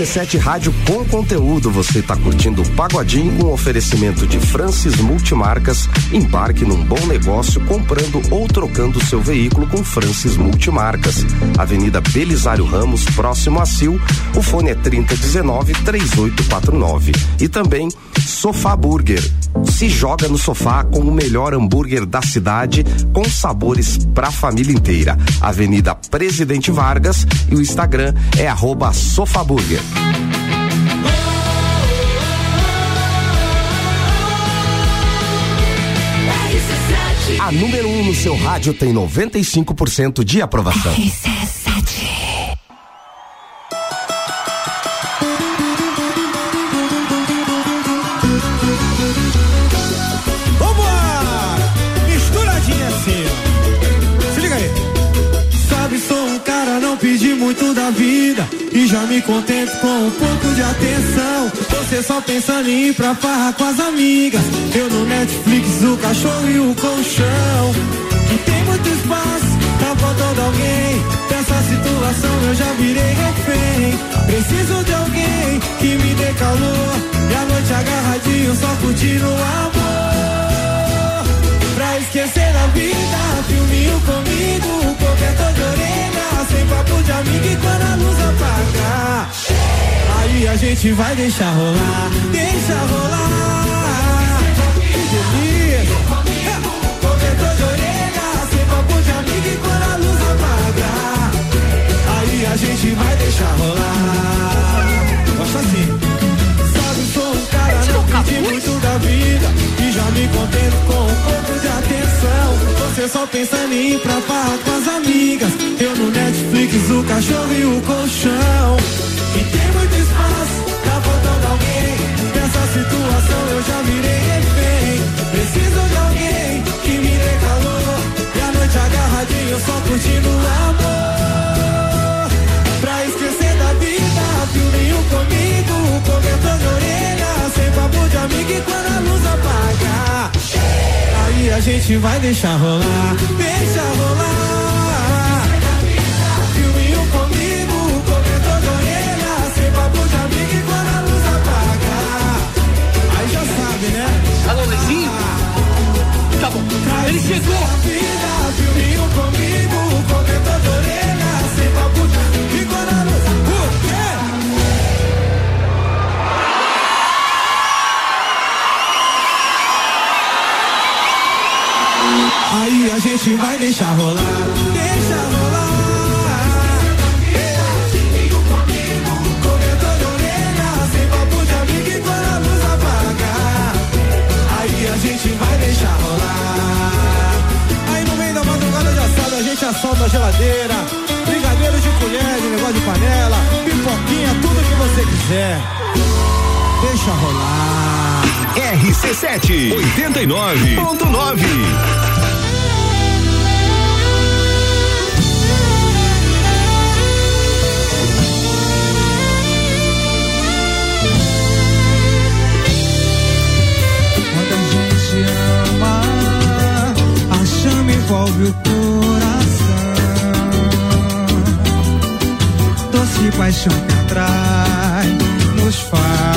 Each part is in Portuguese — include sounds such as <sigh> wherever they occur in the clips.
RC7 Rádio com conteúdo. Você está curtindo o Pagodinho com oferecimento de Francis Multimarcas. Embarque num bom negócio comprando ou trocando seu veículo com Francis Multimarcas. Avenida Belisário Ramos, próximo a Sil. O fone é 3019 3849. E também Sofá Burger. Se joga no sofá com o melhor hambúrguer da cidade, com sabores pra família inteira. Avenida Presidente Vargas e o Instagram é arroba Sofaburger. A número 1 um no seu rádio tem 95% de aprovação. Vambora! Misturadinha assim. Se liga aí. Sabe, sou um cara, não pedi muito da vida. E já me contento com um pouco de atenção. Você só pensando em ir pra farra com as amigas. Eu no Netflix, o cachorro e o colchão. Que tem muito espaço, tá faltando alguém. Dessa situação eu já virei refém. Preciso de alguém que me dê calor. E a noite agarradinho, só curtindo o amor. Pra esquecer da vida, filminho comigo, papo de amigo e quando a luz apagar. Aí a gente vai deixar rolar, deixa rolar. Que delícia. Cobertor de orelha, sem papo de amigo e quando a luz apagar. Aí a gente vai deixar rolar. Gosta assim. Não pedi muito da vida. E já me contento com um pouco de atenção. Você só pensando em ir pra farra com as amigas. Eu no Netflix, o cachorro e o colchão. E tem muito espaço, tá faltando alguém. Nessa situação eu já virei refém. Preciso de alguém que me dê calor. E a noite agarradinho, só curtindo o amor. Pra esquecer da vida, filminho comigo, cobertor de orelha, sem papo de amigo e quando a luz apagar. Aí a gente vai deixar rolar, deixa rolar. Filminho comigo, cobertor de orelha, sem papo de amigo e quando a luz apagar. Aí já sabe, né? Alô, Lezinho? Tá bom. Ele chegou. Vida, filminho comigo, cobertor Aí a gente vai deixar rolar, deixa rolar. De de a gente vai deixar rolar. Aí no meio da madrugada já sabe, a gente assalta a geladeira. Brigadeiro de colher, de negócio de panela, pipoquinha, tudo que você quiser. Deixa rolar. RC7 89.9. envolve o coração. Doce paixão que atrai, nos faz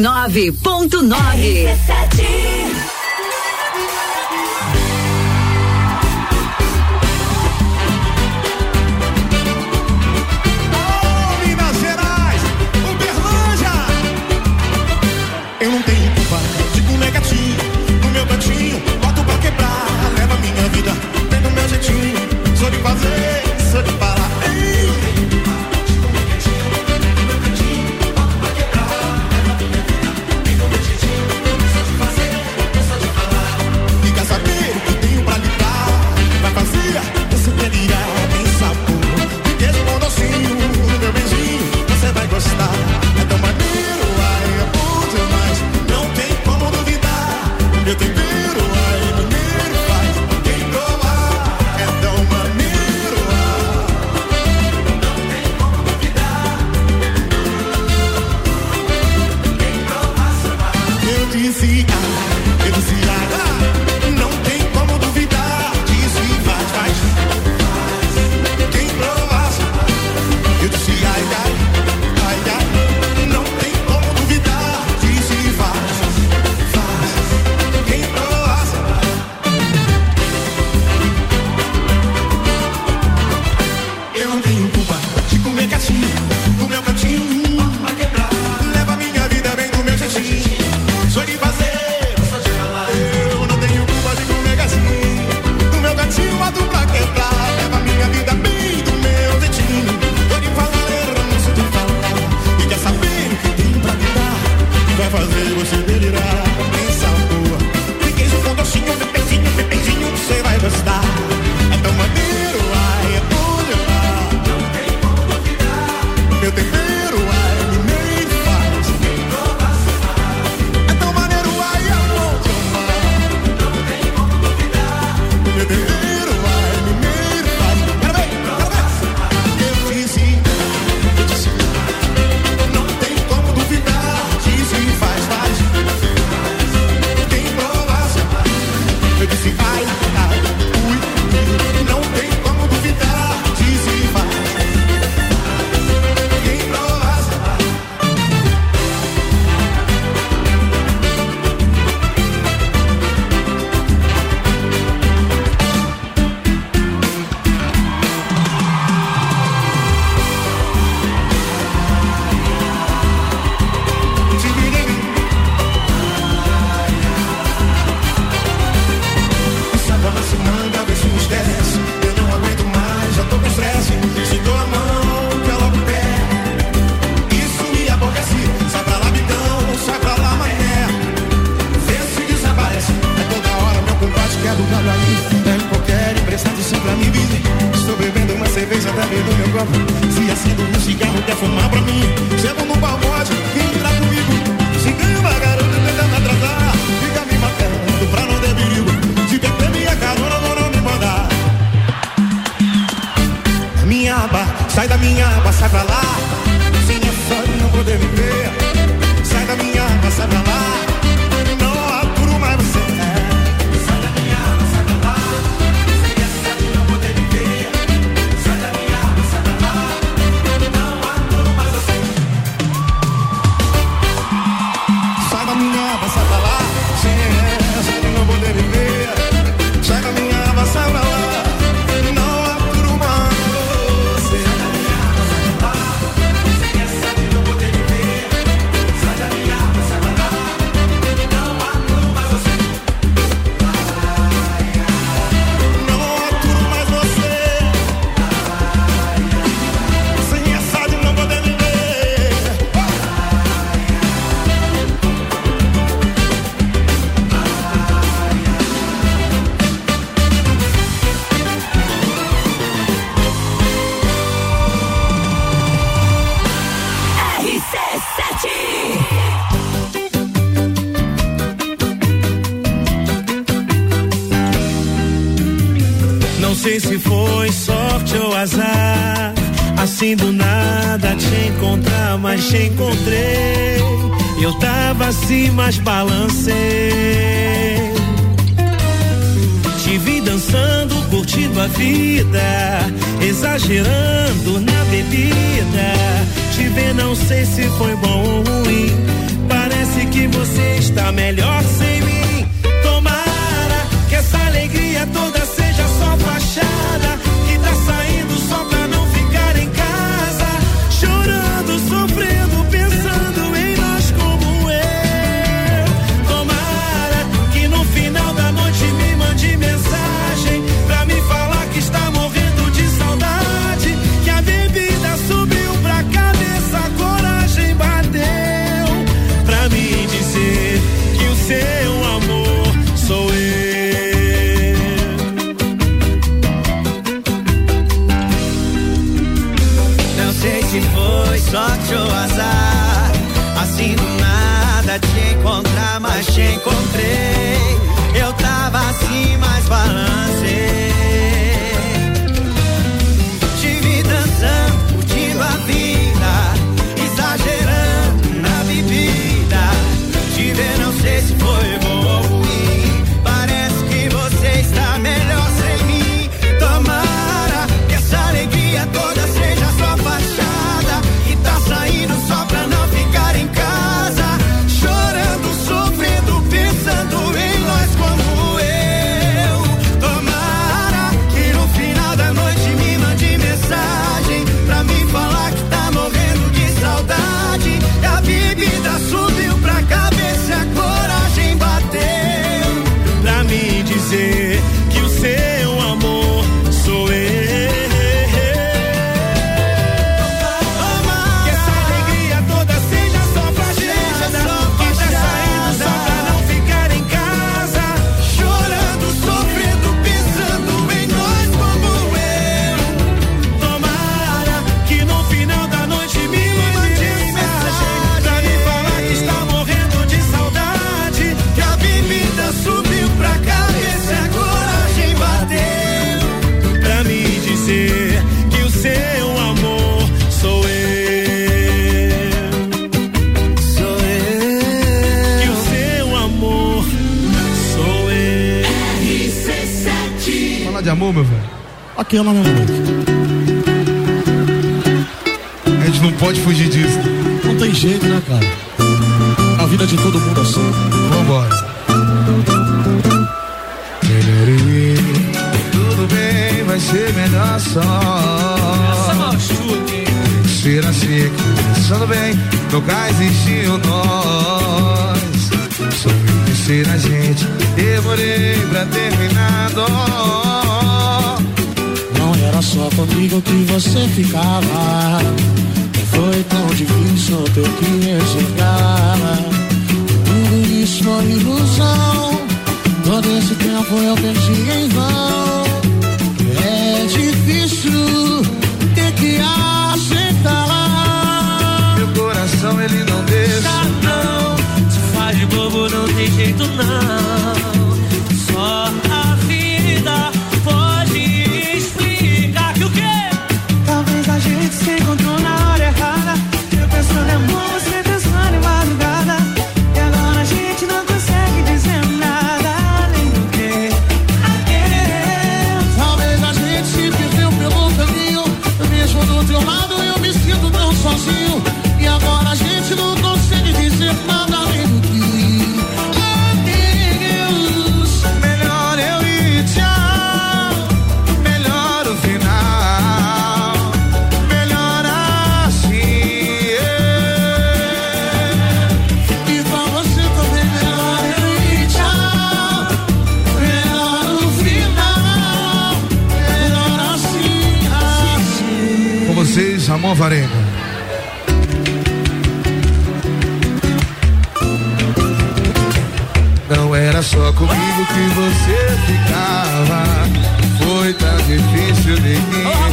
99.9. assim do nada te encontrar, mas te encontrei. Eu tava assim, mas balancei. Te vi dançando, curtindo a vida, exagerando na bebida. Te ver, não sei se foi bom ou ruim. Parece que você está melhor de amor, meu velho? Aquela, meu amor. A gente não pode fugir disso. Não tem jeito, né, cara? A vida de todo mundo é assim. Vambora. Tudo bem, vai ser melhor só. Cheira seco, pensando bem, no gás enchiam nós. Sorriu, terceira gente demorei pra terminar. Não era só comigo que você ficava. Foi tão difícil ter que enxergar. Tudo isso foi ilusão. Todo esse tempo eu perdi em vão. É difícil ter que aceitar. Meu coração ele não deixa. Não, se faz de bobo não tem jeito não. Não era só comigo que você ficava. Foi tão difícil de mim.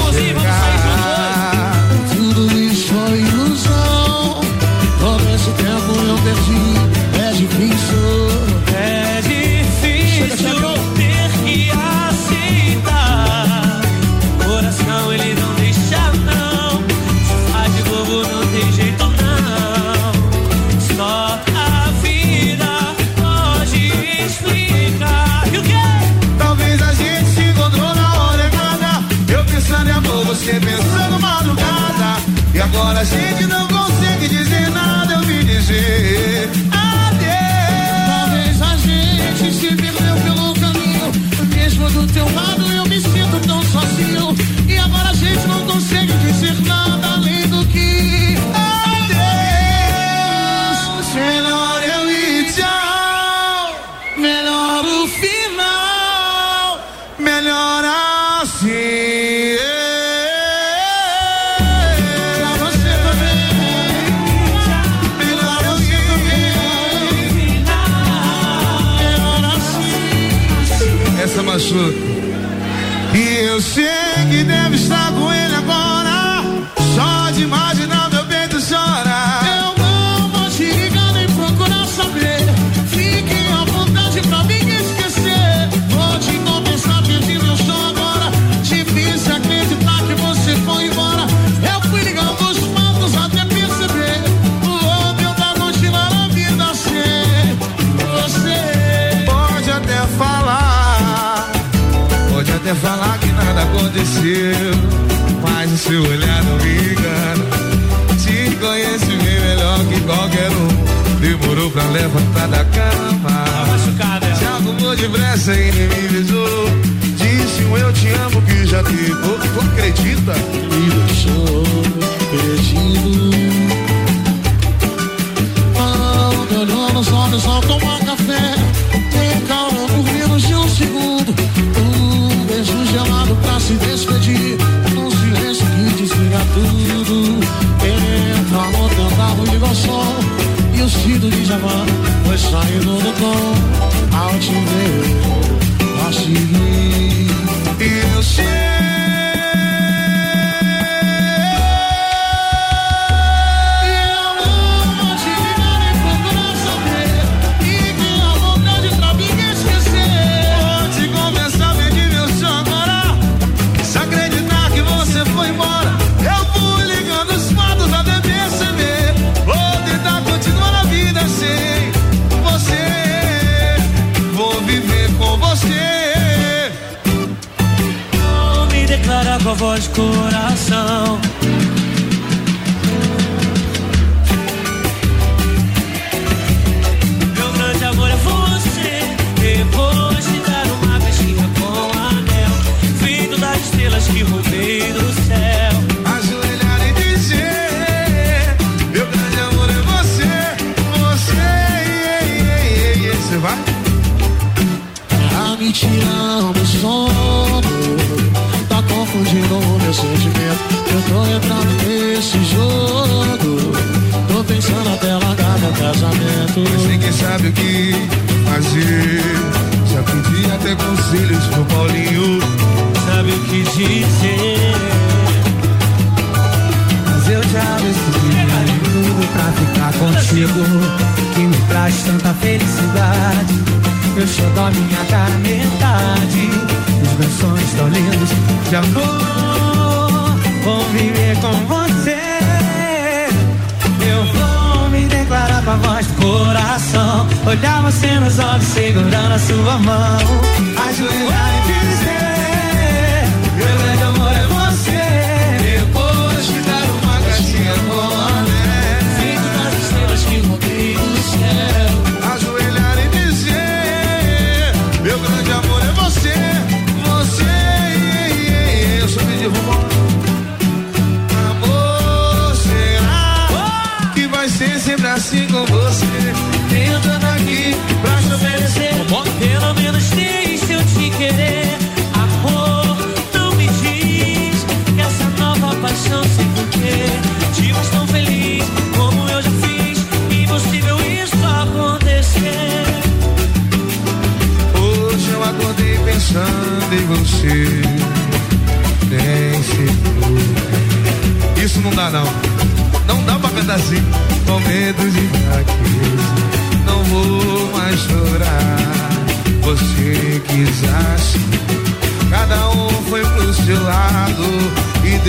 gente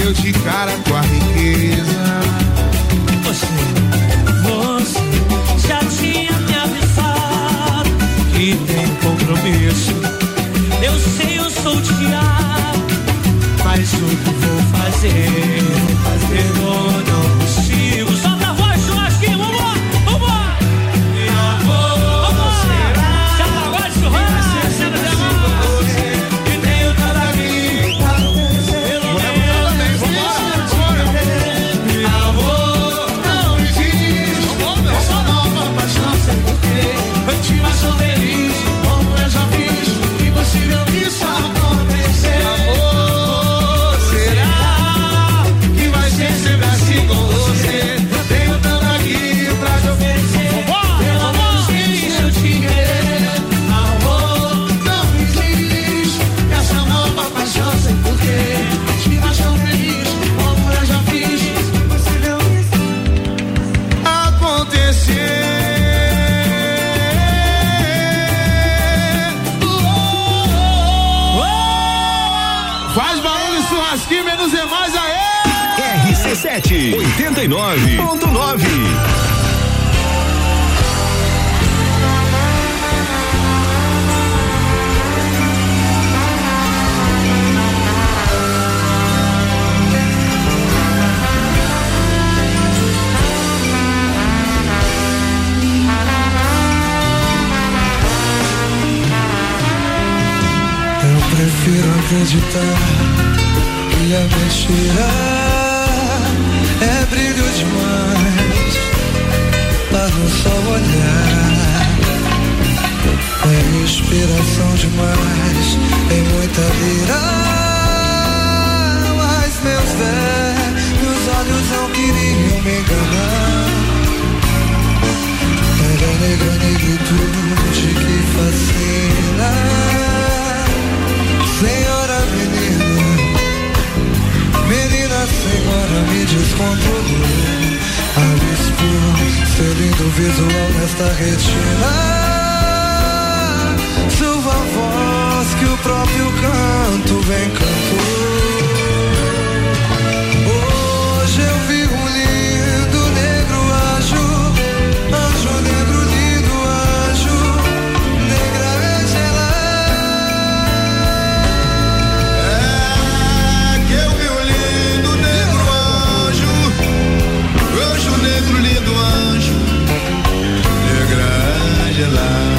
deu de cara com a riqueza. Você, você já tinha me avisado que tem compromisso. Eu sei, eu sou o diabo, mas o que vou fazer? 99.9. acreditar que a mentira demais Mas um só olhar. Tem inspiração demais Tem muita vida Mas meus velhos olhos não queriam me enganar. Era a negra negritude que fascina Senhor agora me descontrolou A luz pura, seu lindo visual nesta retina. Silva voz que o próprio canto vem cantor love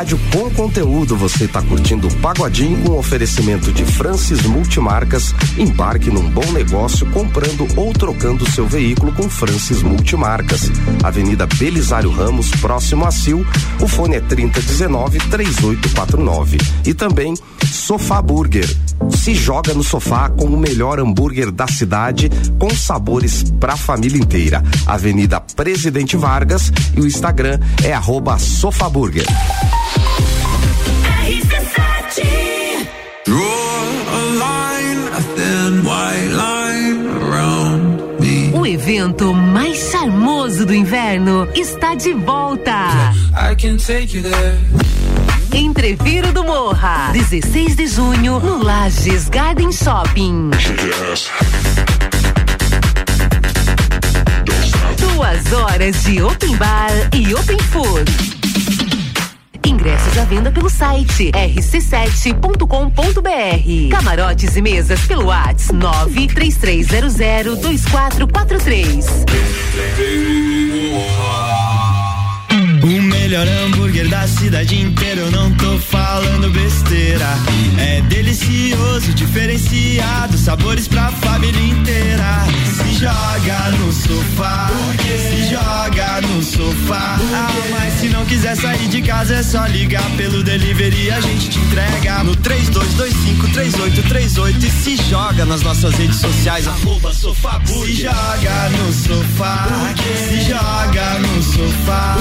Rádio com conteúdo. Você está curtindo o Pagodinho com oferecimento de Francis Multimarcas. Embarque num bom negócio comprando ou trocando seu veículo com Francis Multimarcas. Avenida Belisário Ramos, próximo a Sil. O fone é 3019-3849. E também Sofá Burger. Se joga no sofá com o melhor hambúrguer da cidade, com sabores pra família inteira. Avenida Presidente Vargas e o Instagram é arroba Sofaburger. O evento mais charmoso do inverno está de volta. Entreviro do Morra, 16 de junho, no Lages Garden Shopping. Duas horas de open bar e open food. Ingressos à venda pelo site rc7.com.br. Camarotes e mesas pelo WhatsApp 933002443. Melhor hambúrguer da cidade inteira, eu não tô falando besteira. É delicioso, diferenciado, sabores pra família inteira. Se joga no sofá, se joga no sofá. Ah, mas se não quiser sair de casa, é só ligar pelo delivery, a gente te entrega no 32253838 e se joga nas nossas redes sociais, arroba sofá Se joga no sofá, se joga no sofá.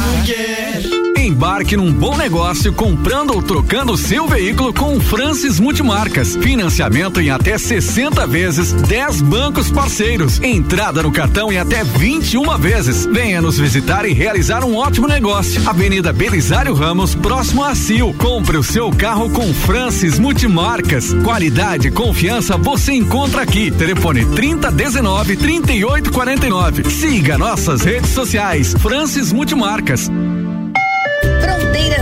Embarque num bom negócio comprando ou trocando seu veículo com Francis Multimarcas. Financiamento em até 60 vezes, 10 bancos parceiros. Entrada no cartão em até 21 vezes. Venha nos visitar e realizar um ótimo negócio. Avenida Belisário Ramos, próximo a Sil. Compre o seu carro com Francis Multimarcas. Qualidade e confiança você encontra aqui. Telefone 3019 3849. Siga nossas redes sociais. Francis Multimarcas.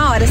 horas.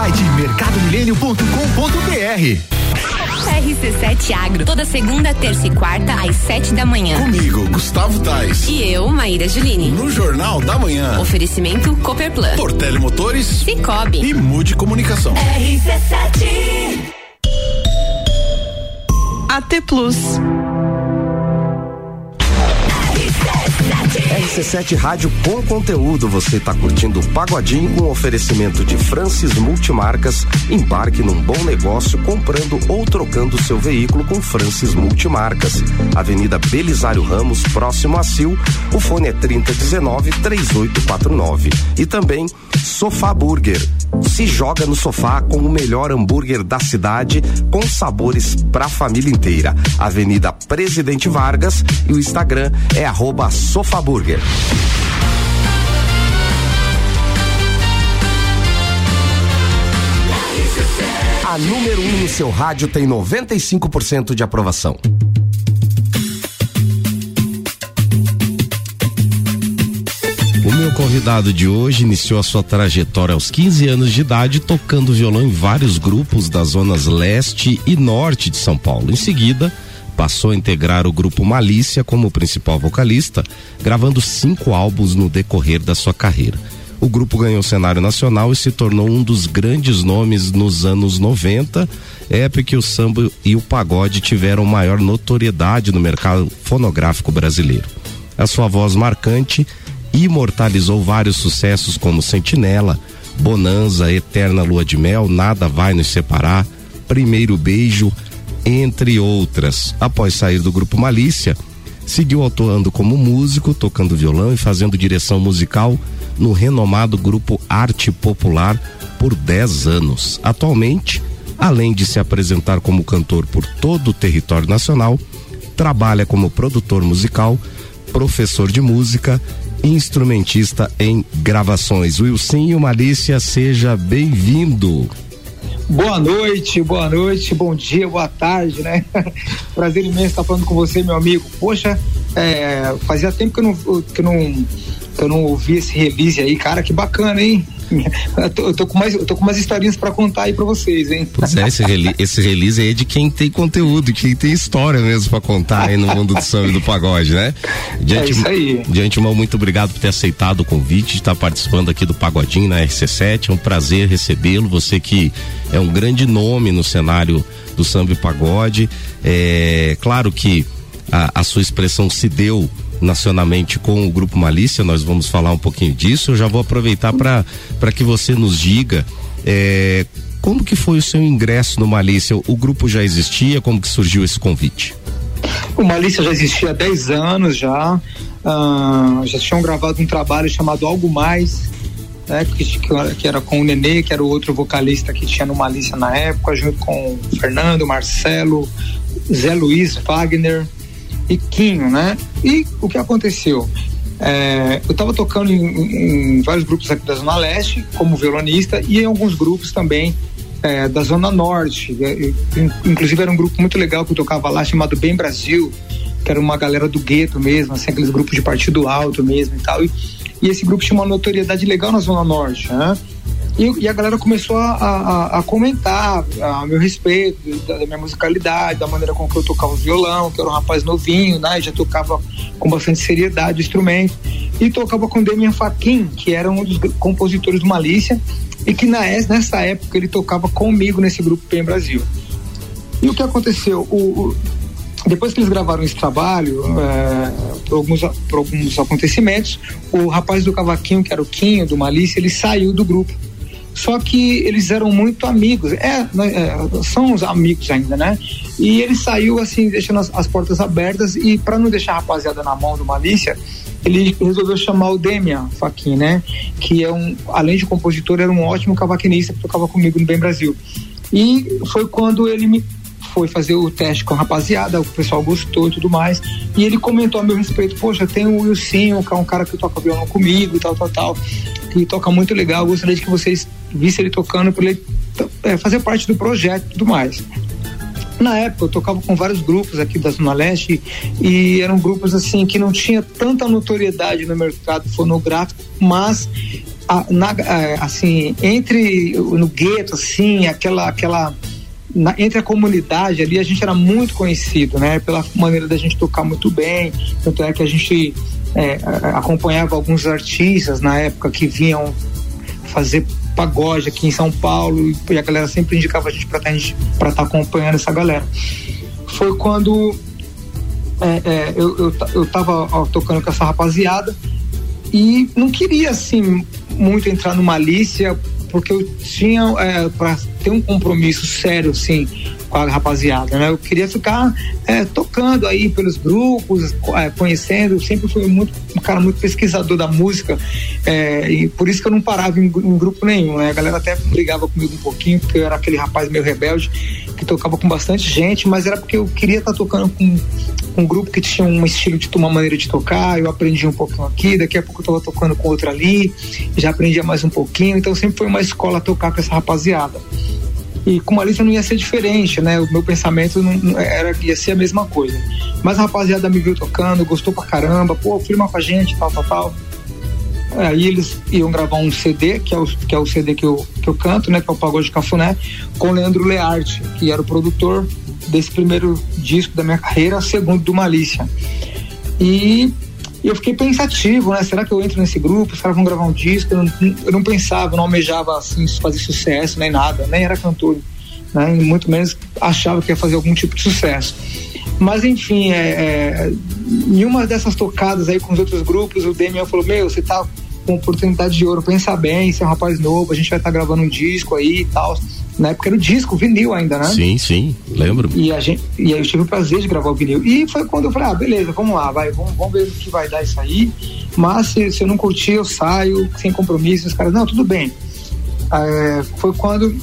Site mercadomilênio.com.br. RC7 Agro, toda segunda, terça e quarta, às sete da manhã. Comigo, Gustavo Tais. E eu, Maíra Juline. No Jornal da Manhã. Oferecimento Copperplan. Portele Motores. Cicobi. E Mude Comunicação. RC7. AT Plus. RC7 Rádio com conteúdo. Você está curtindo o Pagodinho com oferecimento de Francis Multimarcas. Embarque num bom negócio comprando ou trocando seu veículo com Francis Multimarcas. Avenida Belisário Ramos, próximo a Sil. O fone é 3019 3849. E também Sofá Burger. Se joga no sofá com o melhor hambúrguer da cidade, com sabores pra família inteira. Avenida Presidente Vargas e o Instagram é arroba Sofaburger. A número 1 um no seu rádio tem 95% de aprovação. O meu convidado de hoje iniciou a sua trajetória aos 15 anos de idade tocando violão em vários grupos das zonas leste e norte de São Paulo. Em seguida, passou a integrar o grupo Malícia como principal vocalista, gravando cinco álbuns no decorrer da sua carreira. O grupo ganhou cenário nacional e se tornou um dos grandes nomes nos anos 90, época que o samba e o pagode tiveram maior notoriedade no mercado fonográfico brasileiro. A sua voz marcante imortalizou vários sucessos como Sentinela, Bonanza, Eterna Lua de Mel, Nada Vai Nos Separar, Primeiro Beijo, entre outras. Após sair do grupo Malícia, seguiu atuando como músico, tocando violão e fazendo direção musical no renomado grupo Arte Popular por 10 anos. Atualmente, além de se apresentar como cantor por todo o território nacional, trabalha como produtor musical, professor de música instrumentista em gravações. Wilsinho Malícia, seja bem-vindo. Boa noite, boa noite, bom dia, boa tarde, né? <laughs> Prazer imenso estar falando com você, meu amigo. Poxa, é, fazia tempo que eu não, que eu não, que eu não ouvi esse release aí, cara, que bacana, hein? <laughs> Eu tô, eu tô com mais, eu tô com umas historinhas para contar aí para vocês, hein? Pois é, esse, rele esse release aí é de quem tem conteúdo, quem tem história mesmo para contar aí no mundo do samba e do pagode, né? <laughs> De, é isso aí. de antemão, muito obrigado por ter aceitado o convite, de estar participando aqui do Pagodinho na RC7. É um prazer recebê-lo. Você que é um grande nome no cenário do samba e pagode. É claro que a, a sua expressão se deu nacionalmente com o Grupo Malícia, nós vamos falar um pouquinho disso. Eu já vou aproveitar para que você nos diga é, como que foi o seu ingresso no Malícia? O grupo já existia? Como que surgiu esse convite? O Malícia já existia há 10 anos já. Uh, já tinham gravado um trabalho chamado Algo Mais, né, que, que, era com o Nenê, que era o outro vocalista que tinha no Malícia na época, junto com o Fernando, Marcelo, Zé Luiz, Wagner e Quinho, né? E o que aconteceu? É, eu estava tocando em, em, vários grupos aqui da Zona Leste, como violonista, e em alguns grupos também é, da Zona Norte. É, inclusive era um grupo muito legal que eu tocava lá, chamado Bem Brasil, que era uma galera do gueto mesmo, assim, aqueles grupos de partido alto mesmo e tal. E, e esse grupo tinha uma notoriedade legal na Zona Norte, né? E, e a galera começou a, a, a comentar a meu respeito, da, da, minha musicalidade, da maneira com que eu tocava o violão, que eu era um rapaz novinho, né? Já tocava com bastante seriedade o instrumento. E tocava com Demian Faquin, que era um dos compositores do Malícia, e que na, nessa época ele tocava comigo nesse grupo PEN Brasil. E o que aconteceu? O, o, depois que eles gravaram esse trabalho, é, por, alguns, por alguns acontecimentos, o rapaz do cavaquinho, que era o Quinho, do Malícia, ele saiu do grupo. Só que eles eram muito amigos, é, né, é, são os amigos ainda, né? E ele saiu assim, deixando as, as portas abertas e para não deixar a rapaziada na mão do Malícia, ele resolveu chamar o Demian Faquin, né? Que é um, além de compositor, era um ótimo cavaquinista que tocava comigo no Bem Brasil. E foi quando ele me foi fazer o teste com a rapaziada, o pessoal gostou e tudo mais. E ele comentou a meu respeito: Poxa, tem o Wilson, que é um cara que toca violão comigo e tal, tal, tal, que toca muito legal. gostaria de que vocês vissem ele tocando para ele é, fazer parte do projeto e tudo mais. Na época eu tocava com vários grupos aqui da Zona Leste e eram grupos assim que não tinha tanta notoriedade no mercado fonográfico, mas a, na, a, assim entre no gueto assim aquela aquela na, entre a comunidade ali a gente era muito conhecido, né? Pela maneira da gente tocar muito bem, tanto é que a gente é, acompanhava alguns artistas na época que vinham fazer pagode aqui em São Paulo e a galera sempre indicava a gente para estar tá, tá acompanhando essa galera. Foi quando é, é, eu, eu, eu tava ó, tocando com essa rapaziada e não queria assim muito entrar no malícia porque eu tinha é, para ter um compromisso sério, assim, com a rapaziada, né? Eu queria ficar é, tocando aí pelos grupos, é, conhecendo. Eu sempre fui muito, cara muito pesquisador da música é, e por isso que eu não parava em, em, grupo nenhum, né? A galera até brigava comigo um pouquinho porque eu era aquele rapaz meio rebelde que tocava com bastante gente, mas era porque eu queria estar tá tocando com um grupo que tinha um estilo de uma maneira de tocar, eu aprendi um pouquinho aqui, daqui a pouco eu estava tocando com outra ali, já aprendia mais um pouquinho, então sempre foi uma escola tocar com essa rapaziada. E com uma lista não ia ser diferente, né? O meu pensamento não, era ia ser a mesma coisa. Mas a rapaziada me viu tocando, gostou pra caramba, pô, firma com a gente, tal, tal, tal. Aí eles iam gravar um CD, que é o, que é o CD que eu, que eu canto, né? Que é o Pagode de Cafuné, com Leandro Learte, que era o produtor desse primeiro disco da minha carreira, segundo do Malícia. E eu fiquei pensativo, né? Será que eu entro nesse grupo? Os caras vão gravar um disco? Eu não, eu não pensava, não almejava assim fazer sucesso nem nada, nem era cantor, né? E muito menos achava que ia fazer algum tipo de sucesso. Mas enfim, é, é, em uma dessas tocadas aí com os outros grupos, o Demian falou: Meu, você tá com oportunidade de ouro, pensa bem, você é um rapaz novo, a gente vai estar tá gravando um disco aí e tal. Na época era o disco, vinil ainda, né? Sim, sim, lembro. E, a gente, e aí eu tive o prazer de gravar o vinil. E foi quando eu falei, ah, beleza, vamos lá, vai, vamos, vamos ver o que vai dar isso aí. Mas se, se eu não curtir, eu saio, sem compromisso. Os caras, não, tudo bem. É, foi quando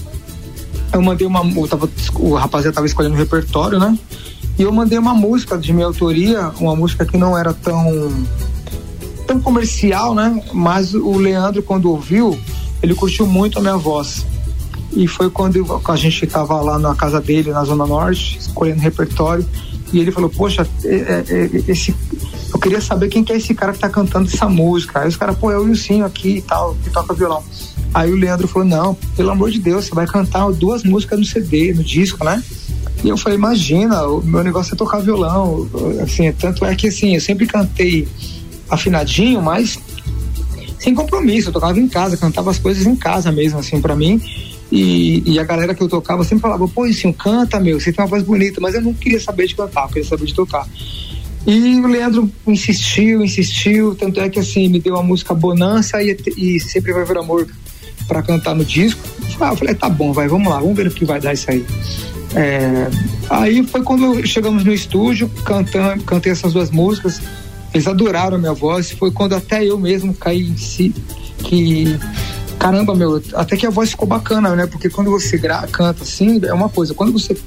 eu mandei uma. Eu tava, o rapaziada tava escolhendo o repertório, né? E eu mandei uma música de minha autoria, uma música que não era tão tão comercial, né? Mas o Leandro, quando ouviu, ele curtiu muito a minha voz. E foi quando a gente estava lá na casa dele, na Zona Norte, escolhendo repertório. E ele falou: Poxa, é, é, é, esse, eu queria saber quem que é esse cara que está cantando essa música. Aí os caras, pô, é o Wilson aqui e tal, que toca violão. Aí o Leandro falou: Não, pelo amor de Deus, você vai cantar duas músicas no CD, no disco, né? E eu falei: Imagina, o meu negócio é tocar violão. Assim, tanto é que assim, eu sempre cantei afinadinho, mas sem compromisso. Eu tocava em casa, cantava as coisas em casa mesmo, assim, para mim. E, e, a galera que eu tocava sempre falava, pô, assim, canta, meu, você tem uma voz bonita, mas eu não queria saber de cantar, eu queria saber de tocar. E o Leandro insistiu, insistiu, tanto é que assim, me deu a música Bonança e, e Sempre Vai Ver Amor para cantar no disco. Eu falei, tá bom, vai, vamos lá, vamos ver o que vai dar isso aí. É, aí foi quando chegamos no estúdio, cantando, cantei essas duas músicas, eles adoraram a minha voz, foi quando até eu mesmo caí em si, que caramba, meu, até que a voz ficou bacana, né? Porque quando você canta assim, é uma coisa. Quando você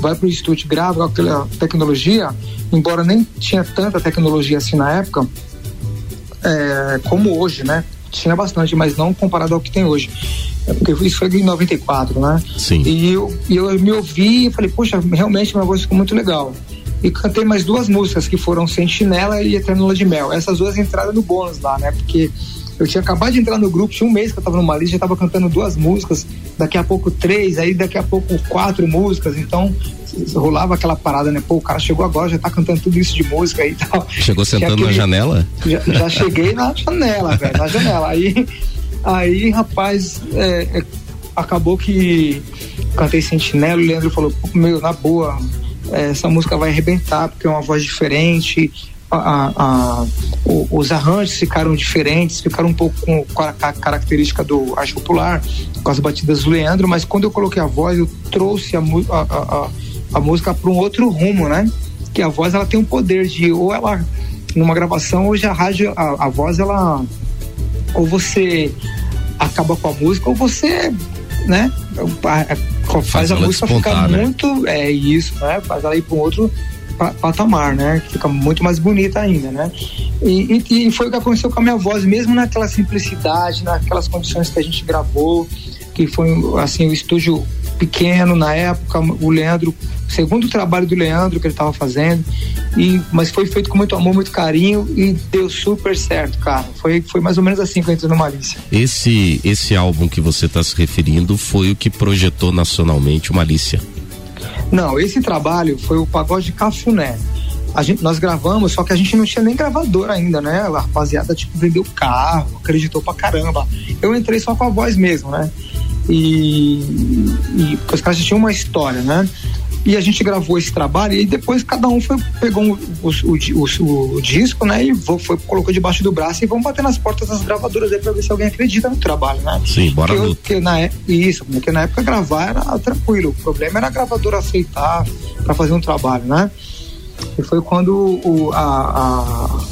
vai pro estúdio e grava aquela tecnologia, embora nem tinha tanta tecnologia assim na época, é, como hoje, né? Tinha bastante, mas não comparado ao que tem hoje. É porque isso foi em 94, né? Sim. E eu, e eu me ouvi e falei, poxa, realmente minha voz ficou muito legal. E cantei mais duas músicas que foram Sentinela e Eterna Lua de Mel. Essas duas entraram no bônus lá, né? Porque eu tinha acabado de entrar no grupo, tinha um mês que eu tava numa lista, já tava cantando duas músicas, daqui a pouco três, aí daqui a pouco quatro músicas, então rolava aquela parada, né? Pô, o cara chegou agora, já tá cantando tudo isso de música e tal. Chegou sentando aquele... na janela? Já, já cheguei na janela, velho, na janela. Aí, aí rapaz, é, é, acabou que cantei Sentinela, o Leandro falou, meu, na boa, essa música vai arrebentar, porque é uma voz diferente, a, a, o, os arranjos ficaram diferentes, ficaram um pouco com a, característica do arte popular, com as batidas do Leandro, mas quando eu coloquei a voz, eu trouxe a, a, música para um outro rumo, né? Que a voz ela tem um poder de, ou ela, numa gravação, hoje a rádio, a, a voz ela, ou você acaba com a música, ou você, né? Faz, faz a música ficar né? muito, é isso, né? Faz ela ir para um outro patamar, né? Que fica muito mais bonita ainda, né? E, e, e, foi o que aconteceu com a minha voz, mesmo naquela simplicidade, naquelas condições que a gente gravou, que foi assim o estúdio pequeno na época, o Leandro, segundo trabalho do Leandro que ele estava fazendo, e mas foi feito com muito amor, muito carinho e deu super certo, cara. Foi foi mais ou menos assim que eu entrei no Malícia. Esse esse álbum que você está se referindo foi o que projetou nacionalmente o Malícia. Não, esse trabalho foi o Pagode Cafuné. A gente, nós gravamos, só que a gente não tinha nem gravador ainda, né? A rapaziada, tipo, vendeu carro, acreditou pra caramba. Eu entrei só com a voz mesmo, né? E, e os caras tinham uma história, né? e a gente gravou esse trabalho e depois cada um foi, pegou um, o, o, o, disco, né, e foi, colocou debaixo do braço e vamos bater nas portas das gravadoras aí pra ver se alguém acredita no trabalho, né? Sim, bora porque, porque na é, Isso, porque na época gravar era tranquilo, o problema era a gravadora aceitar para fazer um trabalho, né? E foi quando o, a,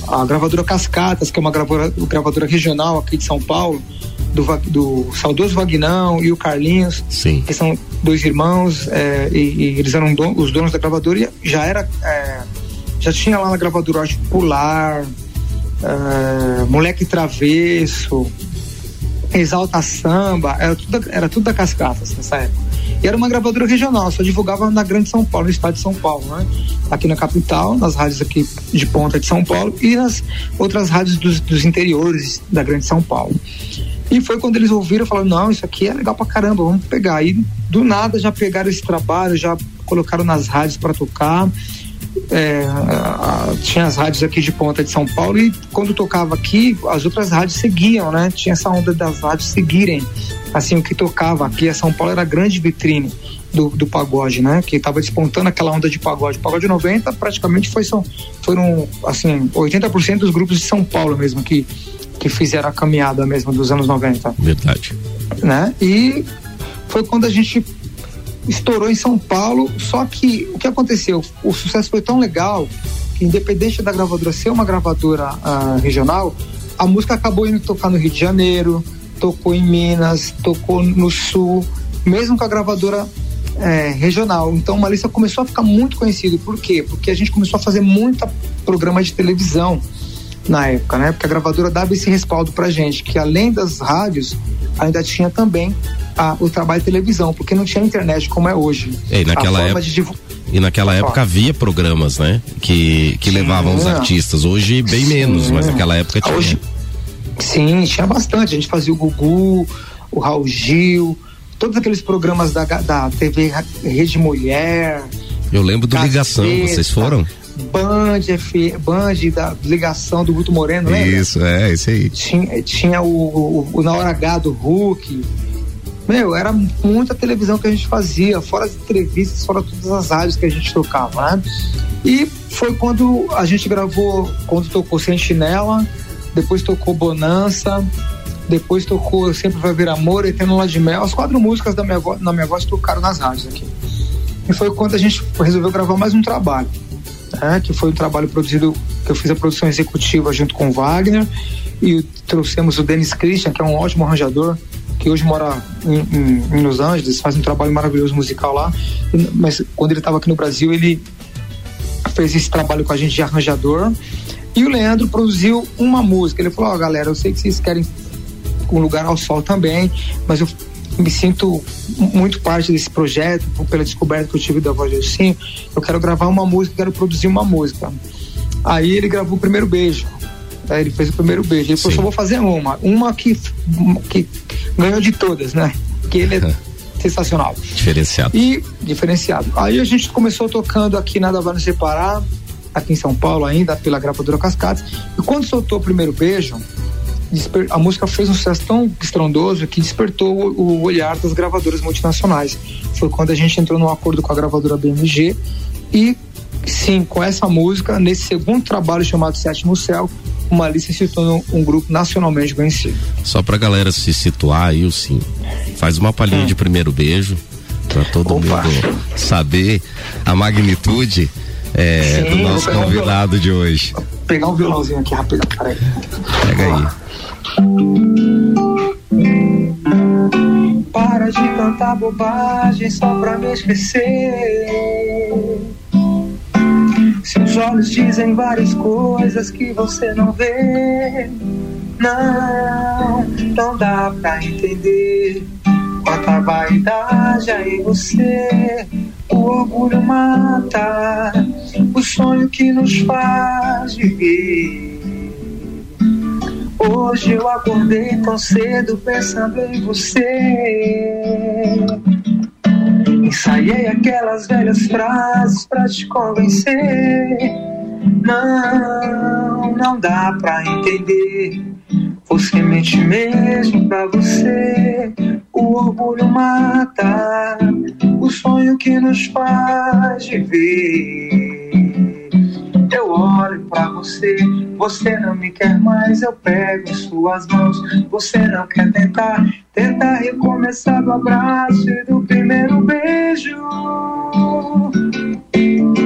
a, a gravadora Cascatas, que é uma gravadora, gravadora regional aqui de São Paulo, do, do saudoso Vagnão e o Carlinhos, Sim. que são dois irmãos, é, e, e, eles eram don, os donos da gravadora e já era. É, já tinha lá na gravadora Arte Popular, é, Moleque Travesso, Exalta Samba, era tudo, era tudo da Cascatas nessa época. E era uma gravadora regional, só divulgava na Grande São Paulo, no estado de São Paulo, né? Aqui na capital, nas rádios aqui de ponta de São Paulo e nas outras rádios dos, dos interiores da Grande São Paulo. E foi quando eles ouviram falaram: não, isso aqui é legal pra caramba, vamos pegar. E do nada já pegaram esse trabalho, já colocaram nas rádios para tocar. É, a, tinha as rádios aqui de ponta de São Paulo e quando tocava aqui, as outras rádios seguiam, né? Tinha essa onda das rádios seguirem. Assim, o que tocava aqui a São Paulo era a grande vitrine do, do pagode, né? Que estava despontando aquela onda de pagode. O pagode 90 praticamente foi, são, foram, assim, 80% dos grupos de São Paulo mesmo que que fizeram a caminhada mesmo dos anos 90. Verdade. Né? E foi quando a gente estourou em São Paulo, só que o que aconteceu? O sucesso foi tão legal que independente da gravadora ser uma gravadora uh, regional, a música acabou indo tocar no Rio de Janeiro, tocou em Minas, tocou no Sul, mesmo com a gravadora é, regional. Então, Malícia começou a ficar muito conhecido. Por quê? Porque a gente começou a fazer muita programa de televisão na época, né? Porque a gravadora dava esse respaldo pra gente, que além das rádios, ainda tinha também a, o trabalho de televisão, porque não tinha internet como é hoje. É, e naquela época. Divu... E naquela época havia programas, né? Que, que levavam os artistas. Hoje, bem Sim. menos, mas naquela época tinha. Hoje, sim, tinha bastante. A gente fazia o Gugu, o Raul Gil, todos aqueles programas da, da TV Rede Mulher. Eu lembro do Ligação, vocês foram? Band, F, Band da ligação do Guto Moreno, né? Isso, é, esse aí. Tinha, tinha o, o, o, Na Hora H do Hulk. Meu, era muita televisão que a gente fazia, fora as entrevistas, fora todas as rádios que a gente tocava, né? E foi quando a gente gravou, quando tocou Sentinela, depois tocou Bonança, depois tocou Sempre Vai Ver Amor, Eterno Lá de Mel. As quatro músicas da minha na minha voz tocaram nas rádios aqui. E foi quando a gente resolveu gravar mais um trabalho né, que foi um trabalho produzido, que eu fiz a produção executiva junto com o Wagner, e trouxemos o Dennis Christian, que é um ótimo arranjador, que hoje mora em, em, em Los Angeles, faz um trabalho maravilhoso musical lá, mas quando ele estava aqui no Brasil, ele fez esse trabalho com a gente de arranjador, E o Leandro produziu uma música. Ele falou: Ó, oh, galera, eu sei que vocês querem um lugar ao sol também, mas eu me sinto muito parte desse projeto, pela descoberta que eu tive da voz do Sim. Eu quero gravar uma música, quero produzir uma música. Aí ele gravou o primeiro beijo. Aí ele fez o primeiro beijo. Ele falou: só vou fazer uma. Uma que, que ganhou de todas, né? Que ele é sensacional. Diferenciado. E diferenciado. Aí a gente começou tocando aqui Nada Vai Nos Separar, aqui em São Paulo ainda, pela gravadora Cascades. E quando soltou o primeiro beijo, a música fez um sucesso tão estrondoso que despertou o, olhar das gravadoras multinacionais. Foi quando a gente entrou num acordo com a gravadora BMG e sim, com essa música, nesse segundo trabalho chamado Sétimo Céu, uma lista se tornou um grupo nacionalmente conhecido. Só pra galera se situar aí, sim, faz uma palhinha hum. de primeiro beijo para todo Opa. mundo saber a magnitude é, sim, do nosso convidado um de hoje. Vou pegar um violãozinho aqui rápido, peraí. Pega aí. Para de cantar bobagem só pra me esquecer. Seus olhos dizem várias coisas que você não vê. Não, não dá pra entender quanta vaidade há em você. O orgulho mata o sonho que nos faz viver. Hoje eu acordei tão cedo pensando em você. Ensaiei aquelas velhas frases pra te convencer. Não, não dá pra entender. Você mente mesmo pra você. O orgulho mata o sonho que nos faz viver. Eu olho pra você, você não me quer mais. Eu pego em suas mãos, você não quer tentar. Tentar recomeçar do abraço e do primeiro beijo.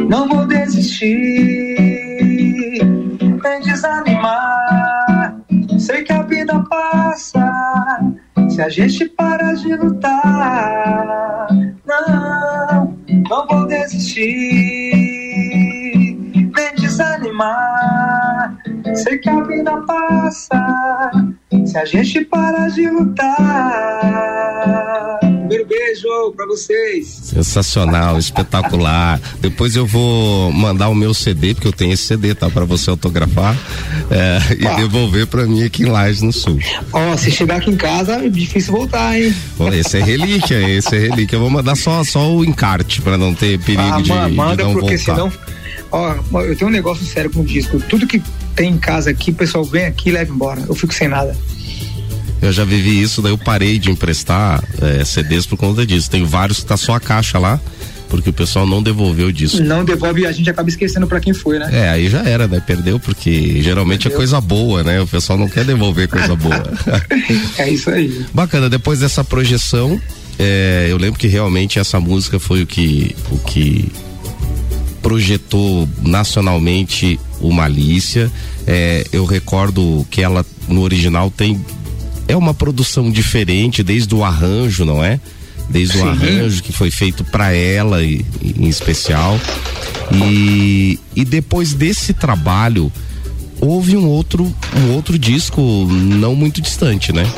Não vou desistir, nem desanimar. Sei que a vida passa se a gente para de lutar. Não, não vou desistir Sei que a vida passa se a gente parar de lutar. Primeiro beijo pra vocês. Sensacional, espetacular. Depois eu vou mandar o meu CD, porque eu tenho esse CD, tá? Pra você autografar é, e devolver pra mim aqui em Lages no Sul. Ó, oh, se chegar aqui em casa, é difícil voltar, hein? Oh, esse é relíquia, esse é relíquia. Eu vou mandar só, só o encarte pra não ter perigo ah, de, manda, de não porque voltar. Senão Ó, eu tenho um negócio sério com o disco. Tudo que tem em casa aqui, o pessoal vem aqui e leva embora. Eu fico sem nada. Eu já vivi isso, daí eu parei de emprestar é, CDs por conta disso. Tem vários que tá só a caixa lá, porque o pessoal não devolveu o disco. Não devolve e a gente acaba esquecendo para quem foi, né? É, aí já era, né? Perdeu, porque geralmente é Perdeu. é coisa boa, né? O pessoal não quer devolver coisa boa. <laughs> é isso aí. Bacana, depois dessa projeção, é, eu lembro que realmente essa música foi o que, o que projetou nacionalmente o Malícia. É, eu recordo que ela no original tem é uma produção diferente desde o arranjo, não é? Desde Sim. o arranjo que foi feito para ela e, em especial. E, e depois desse trabalho houve um outro um outro disco não muito distante, né?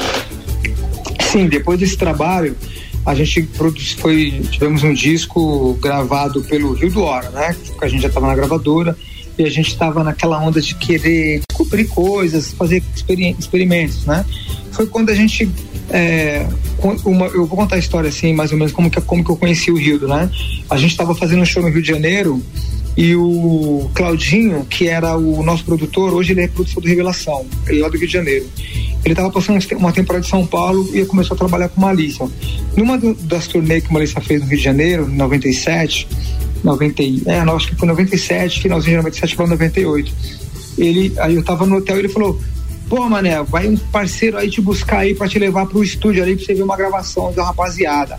Sim, depois desse trabalho a gente produz, foi, tivemos um disco gravado pelo Rio do Hora, né? A gente já estava na gravadora e a gente estava naquela onda de querer descobrir coisas, fazer experimentos, né? Foi quando a gente é, uma, eu vou contar a história assim, mais ou menos como que, como que eu conheci o Rio, né? A gente estava fazendo um show no Rio de Janeiro e o Claudinho, que era o nosso produtor, hoje ele é produtor do Revelação, ele é lá do Rio de Janeiro. Ele estava passando uma temporada de São Paulo e começou a trabalhar com Malícia. Numa das turnês que Malícia fez no Rio de Janeiro, em 97, 90, é, não, acho que foi 97, finalzinho de 97 para 98. Ele, aí eu tava no hotel e ele falou: Pô, Mané, vai um parceiro aí te buscar aí para te levar pro estúdio ali pra você ver uma gravação da rapaziada.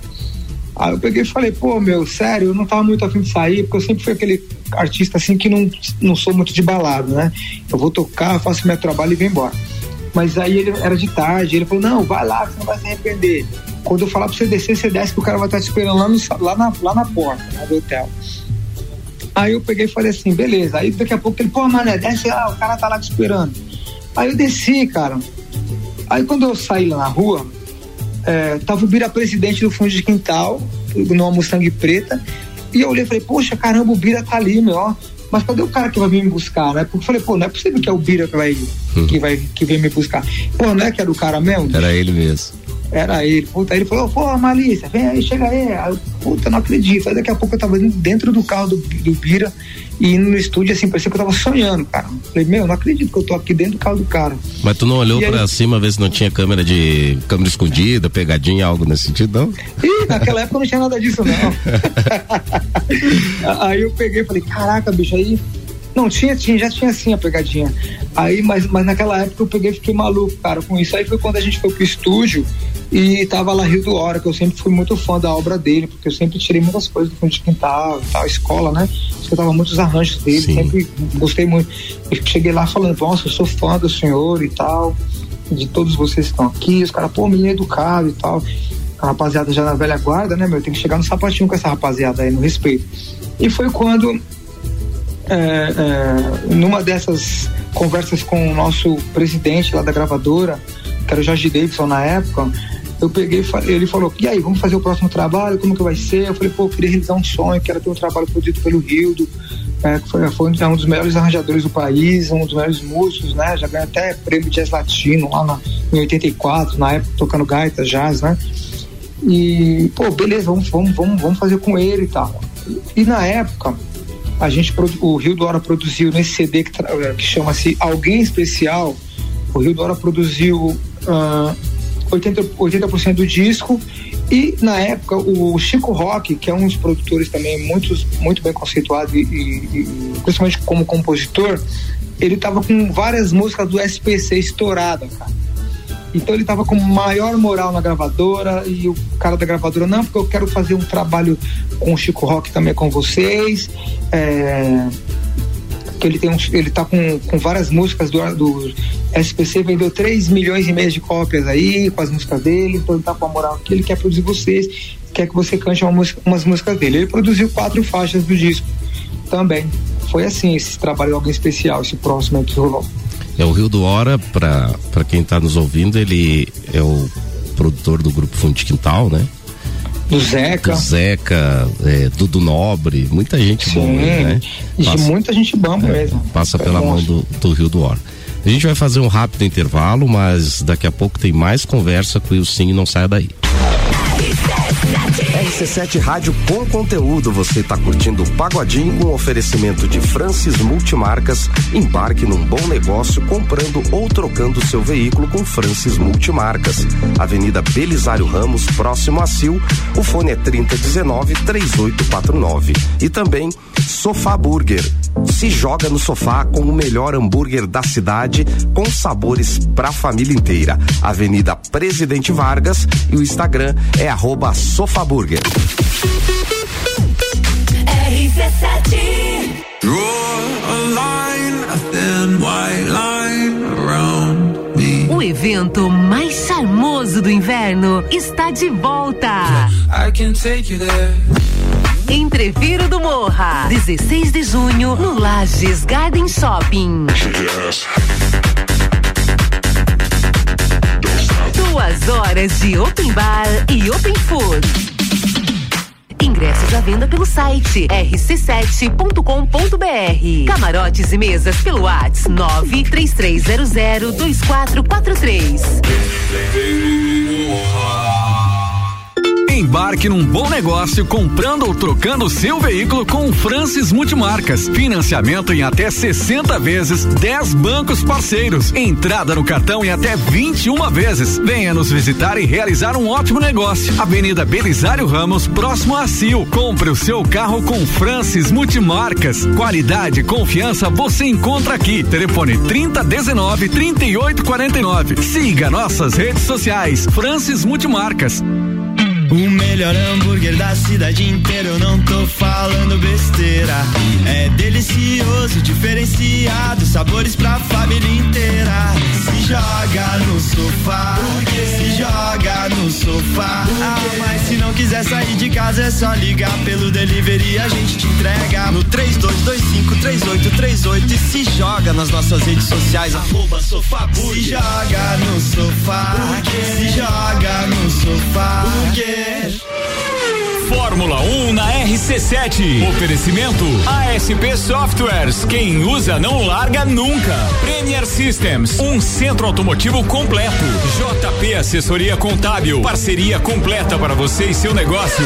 Aí eu peguei e falei, pô, meu, sério, eu não tava muito afim de sair, porque eu sempre fui aquele artista assim que não, não sou muito de balado, né? Eu vou tocar, faço meu trabalho e venho embora. Mas aí ele era de tarde, ele falou, não, vai lá, você não vai se arrepender. Quando eu falar pra você descer, você desce que o cara vai estar te esperando lá, no, lá, na, lá na porta né, do hotel. Aí eu peguei e falei assim, beleza. Aí daqui a pouco ele, pô, mané, desce lá, o cara tá lá te esperando. Aí eu desci, cara. Aí quando eu saí lá na rua, é, tava o Bira presidente do fundo de quintal, numa Mustang preta, e eu olhei e falei, poxa, caramba, o Bira tá ali, meu, ó. Mas cadê o cara que vai vir me buscar, né? Porque eu falei, pô, não é possível que é o Bira que vai, que vai que vem me buscar. Pô, não é que era o cara mesmo? Era ele mesmo. Era ele. Puta, aí ele falou, pô, Malícia, vem aí, chega aí. aí puta, não acredito. Aí daqui a pouco eu tava dentro do carro do, do Bira e indo no estúdio, assim, parecia que eu tava sonhando, cara. Falei, meu, não acredito que eu tô aqui dentro do carro do cara. Mas tu não olhou E pra aí- cima ver se não tinha câmera de câmera escondida, pegadinha, algo nesse sentido, não? Ih, naquela época não tinha nada disso, não. <laughs> aí eu peguei e falei, caraca, bicho, aí. Não, tinha, tinha, já tinha sim a pegadinha. Aí, mas, mas naquela época eu peguei e fiquei maluco, cara, com isso. Aí foi quando a gente foi pro estúdio e tava lá Rio do Hora, que eu sempre fui muito fã da obra dele, porque eu sempre tirei muitas coisas do fundo de quintal e tal, escola, né? Escutava muitos arranjos dele, sempre gostei muito. Eu cheguei lá falando, nossa, eu sou fã do senhor e tal, de todos vocês que estão aqui. Os caras, pô, menino educado e tal. A rapaziada já na velha guarda, né, meu? Tem que chegar no sapatinho com essa rapaziada aí, no respeito. E foi quando é, é, numa dessas conversas com o nosso presidente lá da gravadora, que era o Jorge Davidson na época, eu peguei ele falou, e aí, vamos fazer o próximo trabalho, como que vai ser? Eu falei, pô, eu queria realizar um sonho, que era ter um trabalho produzido pelo Rildo, é, foi, foi um dos melhores arranjadores do país, um dos melhores músicos, né? Já ganhou até prêmio Jazz Latino lá na, em 84, na época tocando gaita, jazz, né? E, pô, beleza, vamos, vamos, vamos, vamos fazer com ele e tal. E na época, a gente, o Rio do produziu nesse CD que, eh, que chama-se Alguém Especial, o Rio do produziu ah, 80%, 80% do disco e na época o Chico Rock, que é um dos produtores também muito, muito bem conceituado e, e- principalmente como compositor, ele tava com várias músicas do SPC estouradas, cara. Então ele tava com maior moral na gravadora e o cara da gravadora, não, porque eu quero fazer um trabalho com o Chico Rock também com vocês. É, que ele tem um, ele tá com, com várias músicas do, do SPC, vendeu 3 milhões e meio de cópias aí com as músicas dele, então ele tá com a moral aqui, ele quer produzir vocês, quer que você cante uma música, umas músicas dele. Ele produziu quatro faixas do disco também. Foi assim, esse trabalho alguém especial, esse próximo aí que rolou. É o Rio do Hora, pra quem tá nos ouvindo, ele é o produtor do grupo Fundo de Quintal, né? Do Zeca. Do Zeca, é, Dudu Nobre, muita gente Sim, boa, né? de muita gente bamba mesmo. Passa É pela mão do, do Rio do Hora. A gente vai fazer um rápido intervalo, mas daqui a pouco tem mais conversa com o Ilcinho, não saia daí. RC7 Rádio com conteúdo. Você está curtindo o Pagodinho com oferecimento de Francis Multimarcas. Embarque num bom negócio comprando ou trocando seu veículo com Francis Multimarcas. Avenida Belisário Ramos, próximo a Sil. O fone é 3019-3849. E também Sofá Burger. Se joga no sofá com o melhor hambúrguer da cidade, com sabores pra família inteira. Avenida Presidente Vargas e o Instagram é arroba sofaburger. Draw a line, a thin white line around me. O evento mais charmoso do inverno está de volta. I can take you there. Entreviro do Morra, 16 de junho, no Lages Garden Shopping. Duas horas de open bar e open food. Ingressos à venda pelo site rc7.com.br. Camarotes e mesas pelo WhatsApp 933002443. Embarque num bom negócio comprando ou trocando seu veículo com Francis Multimarcas. Financiamento em até 60 vezes, 10 bancos parceiros. Entrada no cartão em até 21 vezes. Venha nos visitar e realizar um ótimo negócio. Avenida Belisário Ramos, próximo a Sil. Compre o seu carro com Francis Multimarcas. Qualidade e confiança você encontra aqui. Telefone 3019 3849. Siga nossas redes sociais. Francis Multimarcas. O melhor hambúrguer da cidade inteira, eu não tô falando besteira. É delicioso, diferenciado, sabores pra família inteira. Se joga no sofá, se joga no sofá. Ah, mas se não quiser sair de casa, é só ligar pelo delivery, a gente te entrega no 32253838 e se joga nas nossas redes sociais, arroba sofá Se joga no sofá, se joga no sofá. Fórmula 1 na RC7. Oferecimento ASP Softwares. Quem usa não larga nunca. Premier Systems, um centro automotivo completo. JP Assessoria Contábil, parceria completa para você e seu negócio.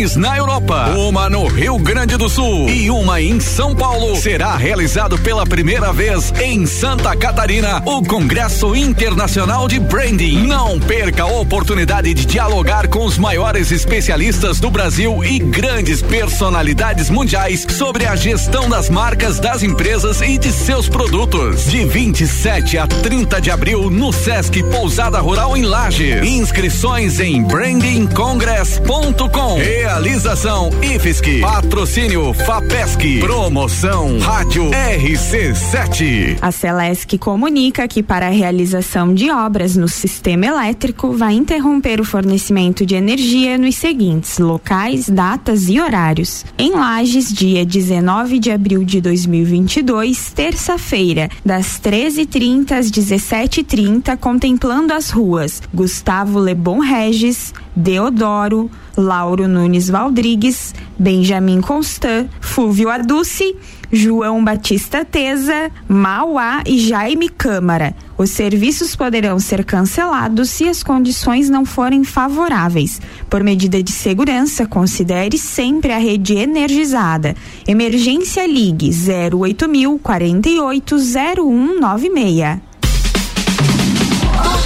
na Europa, uma no Rio Grande do Sul e uma em São Paulo, será realizado pela primeira vez em Santa Catarina o Congresso Internacional de Branding. Não perca a oportunidade de dialogar com os maiores especialistas do Brasil e grandes personalidades mundiais sobre a gestão das marcas das empresas e de seus produtos. De 27 a 30 de abril no Sesc Pousada Rural em Laje. Inscrições em brandingcongress.com. Realização IFSC. Patrocínio FAPESC. Promoção Rádio RC7. A Celesc comunica que para a realização de obras no sistema elétrico vai interromper o fornecimento de energia nos seguintes locais, datas e horários. Em Lages, dia 19 de abril de 2022, terça-feira, das 13h30 às 17h30, contemplando as ruas Gustavo Lebon Regis, Deodoro, Lauro Nunes Valdrigues, Benjamin Constant, Fúvio Arducci, João Batista Teza, Mauá e Jaime Câmara. Os serviços poderão ser cancelados se as condições não forem favoráveis. Por medida de segurança, considere sempre a rede energizada. Emergência Ligue 08000 480196.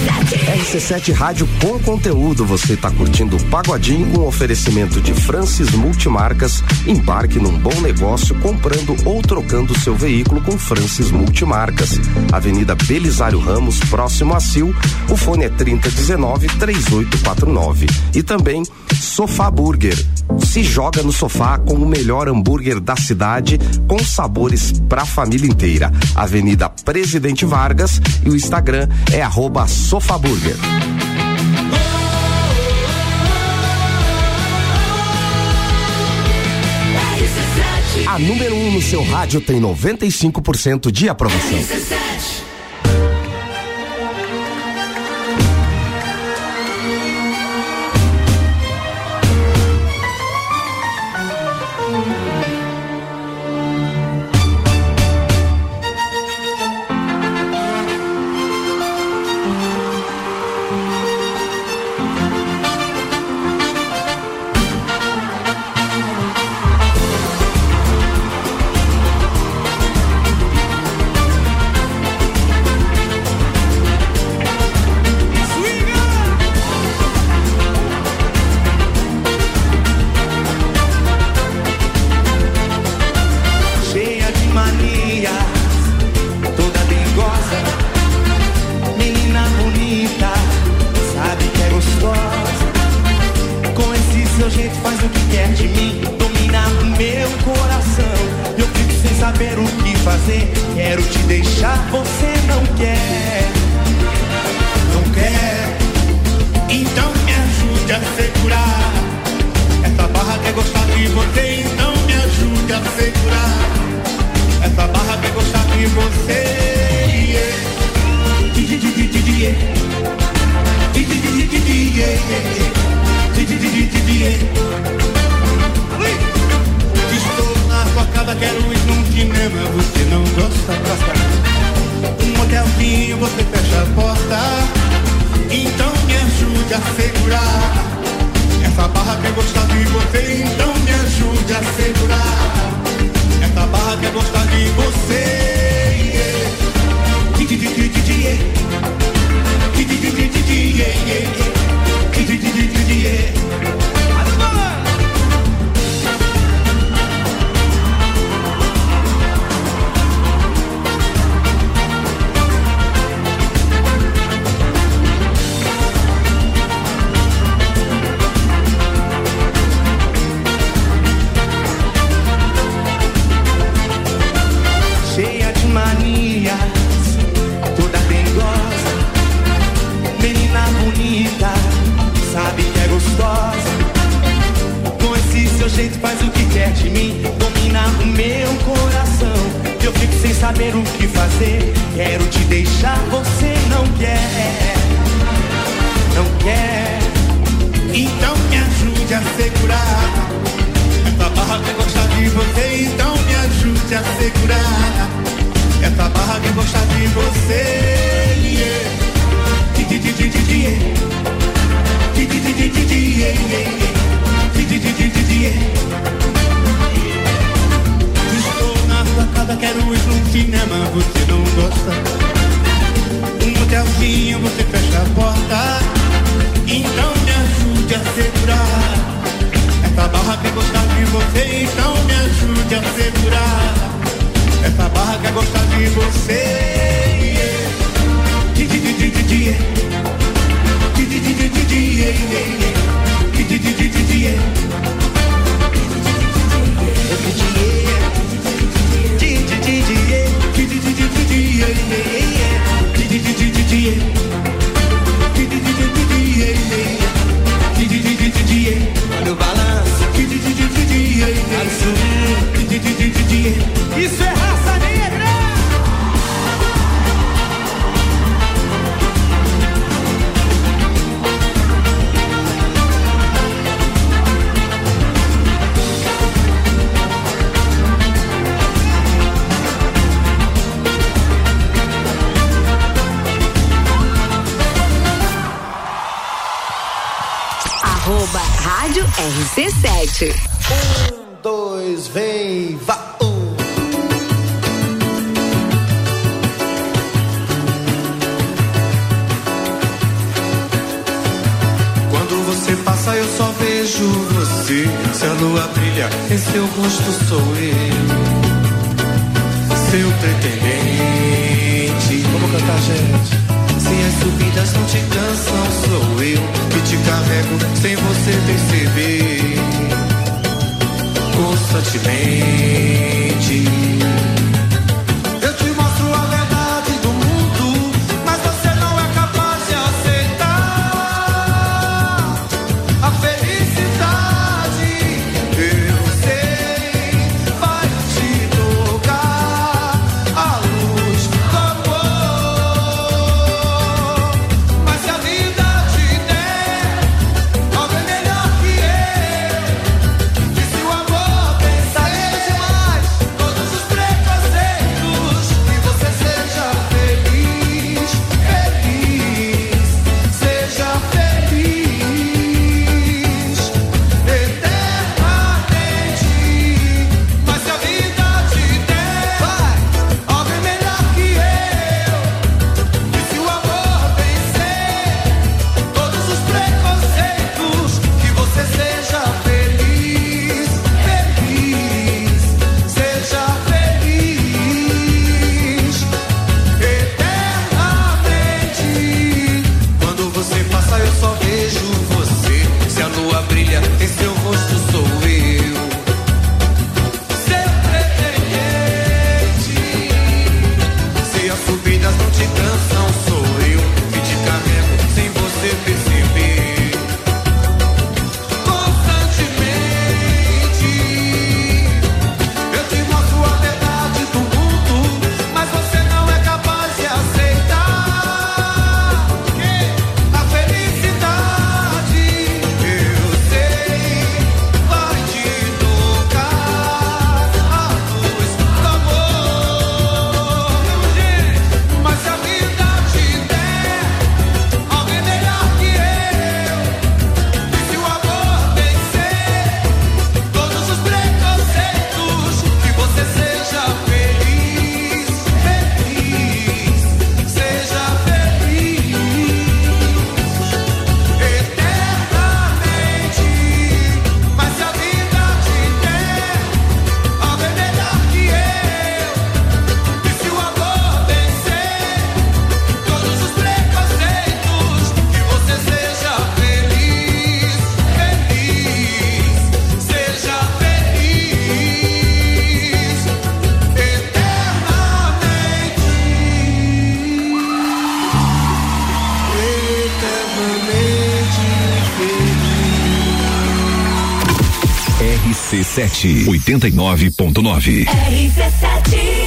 RC7 Rádio com conteúdo. Você está curtindo o Pagodinho com oferecimento de Francis Multimarcas. Embarque num bom negócio comprando ou trocando seu veículo com Francis Multimarcas. Avenida Belisário Ramos, próximo a Sil. O fone é 3019 3849. E também Sofá Burger. Se joga no sofá com o melhor hambúrguer da cidade, com sabores pra família inteira. Avenida Presidente Vargas e o Instagram é arroba Sofaburger. A número 1 um no seu rádio tem 95% de aprovação. dois, vem, vá! Quando você passa, eu só vejo você. Se a lua brilha, em seu rosto sou eu. Seu pretendente. Vamos cantar, gente. Se as subidas não te cansam, sou eu que te carrego sem você perceber constantemente. RC7 89.9. RC7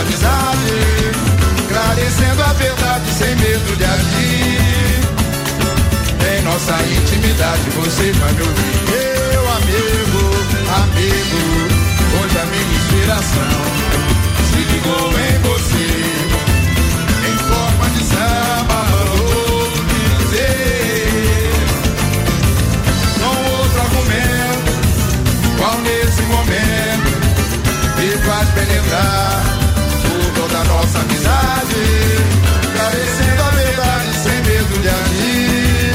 amizade. Esclarecendo a verdade sem medo de agir. Em nossa intimidade você vai me ouvir. Meu amigo, amigo, hoje a minha inspiração se ligou em você. Nossa amizade. Esclarecendo a verdade sem medo de agir.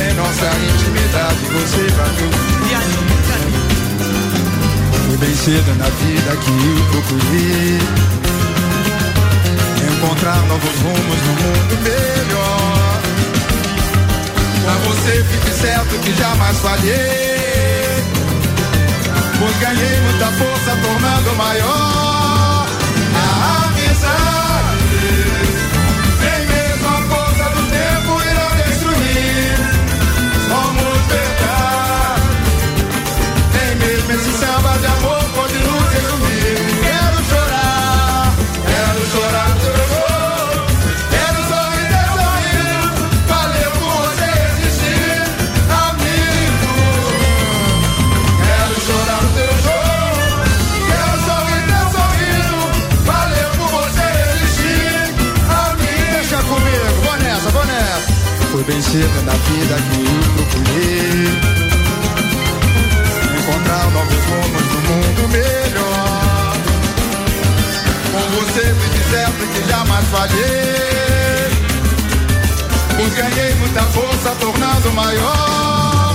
Em nossa intimidade você me ouvir. Foi bem cedo na vida que eu procurei Encontrar novos rumos no mundo melhor Pra você fique certo que jamais falhei Pois ganhei muita força tornando maior Foi bem cedo na vida que eu procurei encontrar novos rumos no mundo melhor. Com você fique certo que jamais falhei. Pois ganhei muita força tornando maior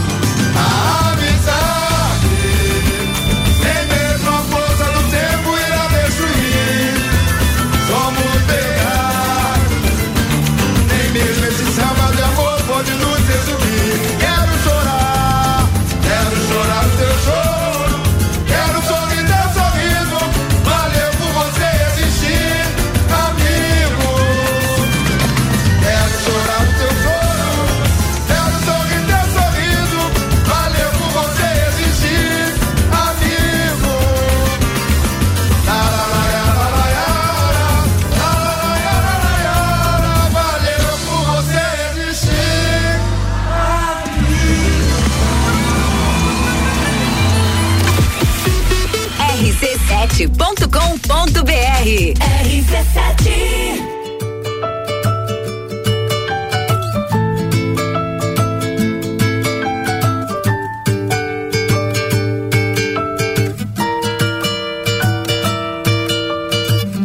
rc7.com.br RC7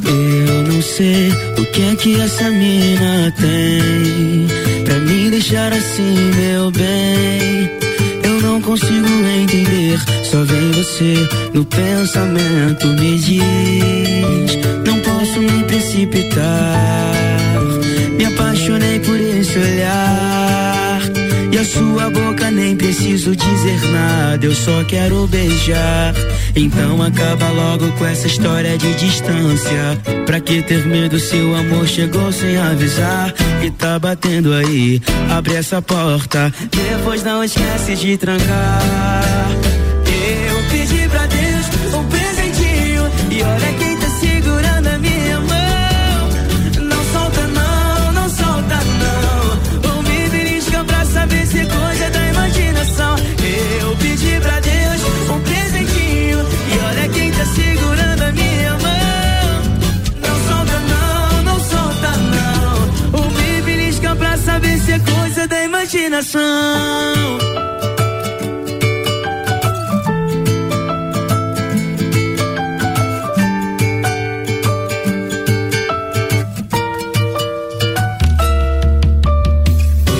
Eu não sei o que é que essa mina tem Pra me deixar assim, meu bem. Eu não consigo entender você no pensamento Me diz Não posso me precipitar Me apaixonei por esse olhar E a sua boca nem preciso dizer nada Eu só quero beijar então acaba logo com essa história de distância. Pra que ter medo se o amor chegou sem avisar? E tá batendo aí, abre essa porta. Depois não esquece de trancar. imaginação.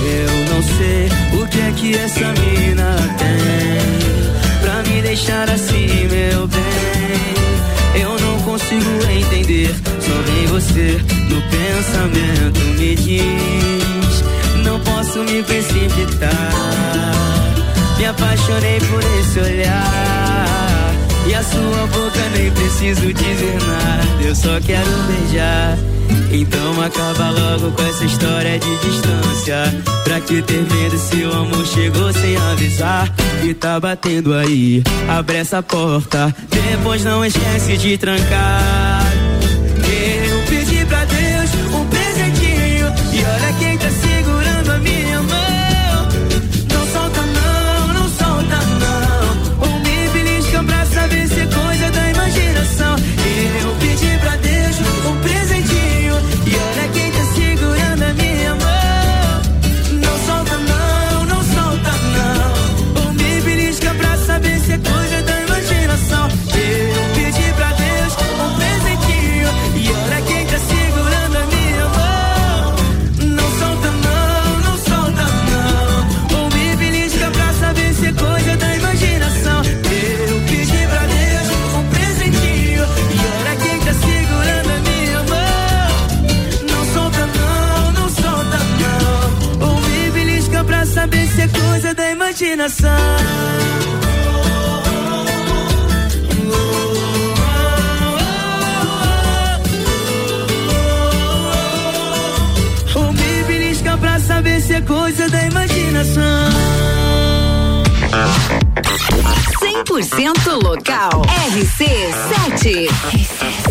Eu não sei o que é que essa mina tem pra me deixar assim, meu bem. Eu não consigo entender. Só vem você no pensamento me diz posso me precipitar. Me apaixonei por esse olhar. E a sua boca nem preciso dizer nada. Eu só quero beijar. Então acaba logo com essa história de distância. Pra que ter medo se o amor chegou sem avisar? E tá batendo aí, abre essa porta. Depois não esquece de trancar. combinação. saber se é coisa da imaginação. 100% local. RC7. RC7.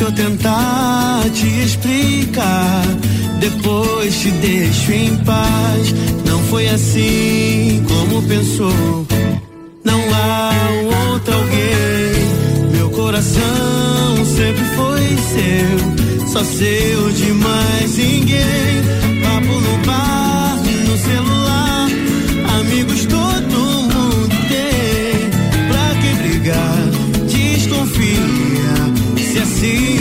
Deixa eu tentar te explicar. Depois te deixo em paz. Não foi assim como pensou. Não há outro alguém. Meu coração sempre foi seu. Só seu de mais ninguém see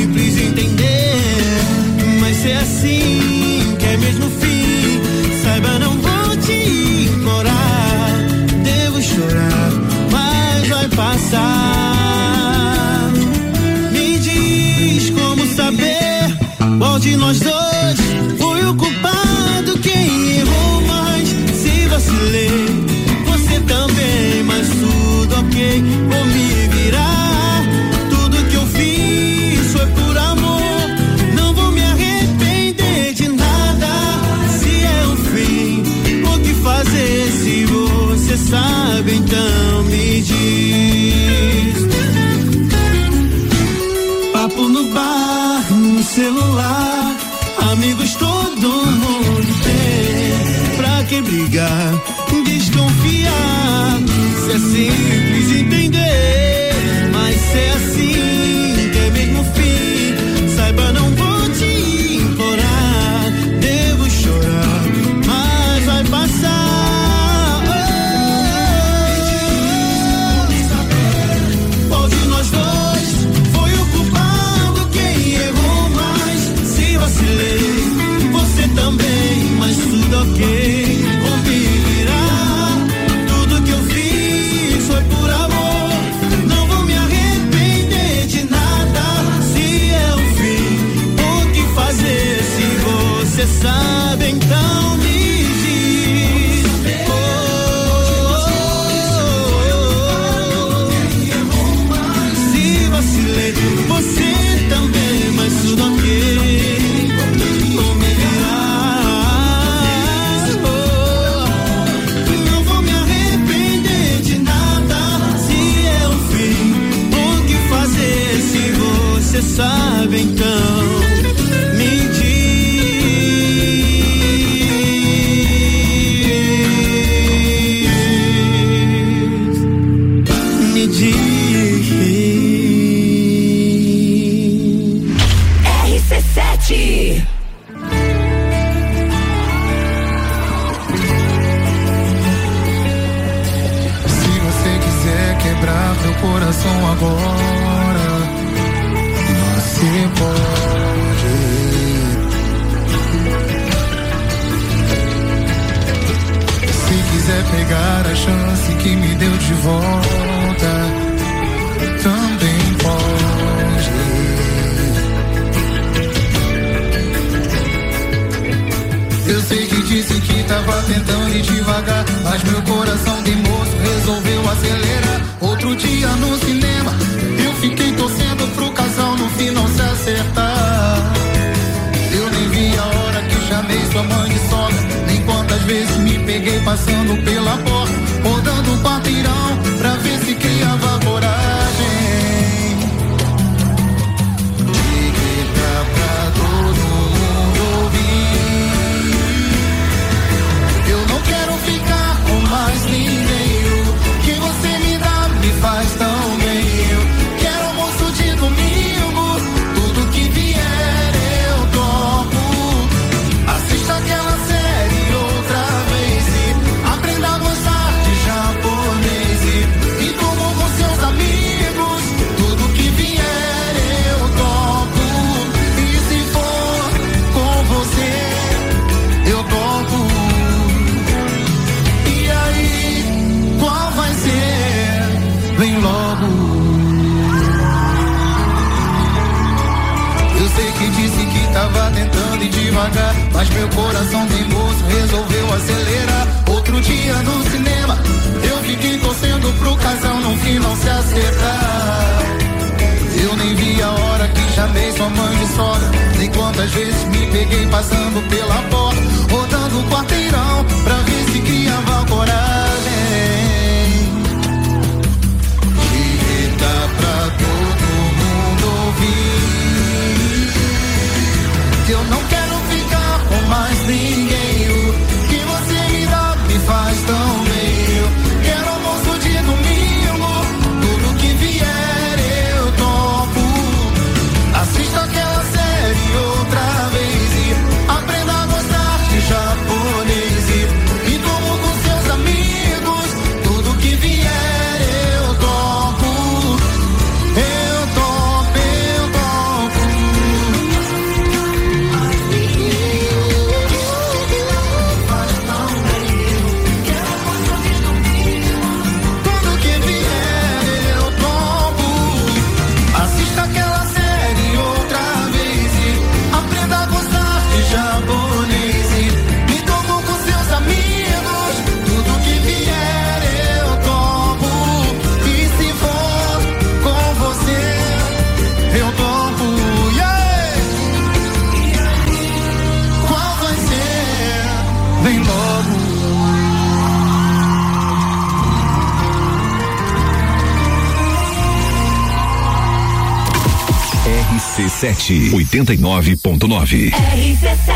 89.9. RC7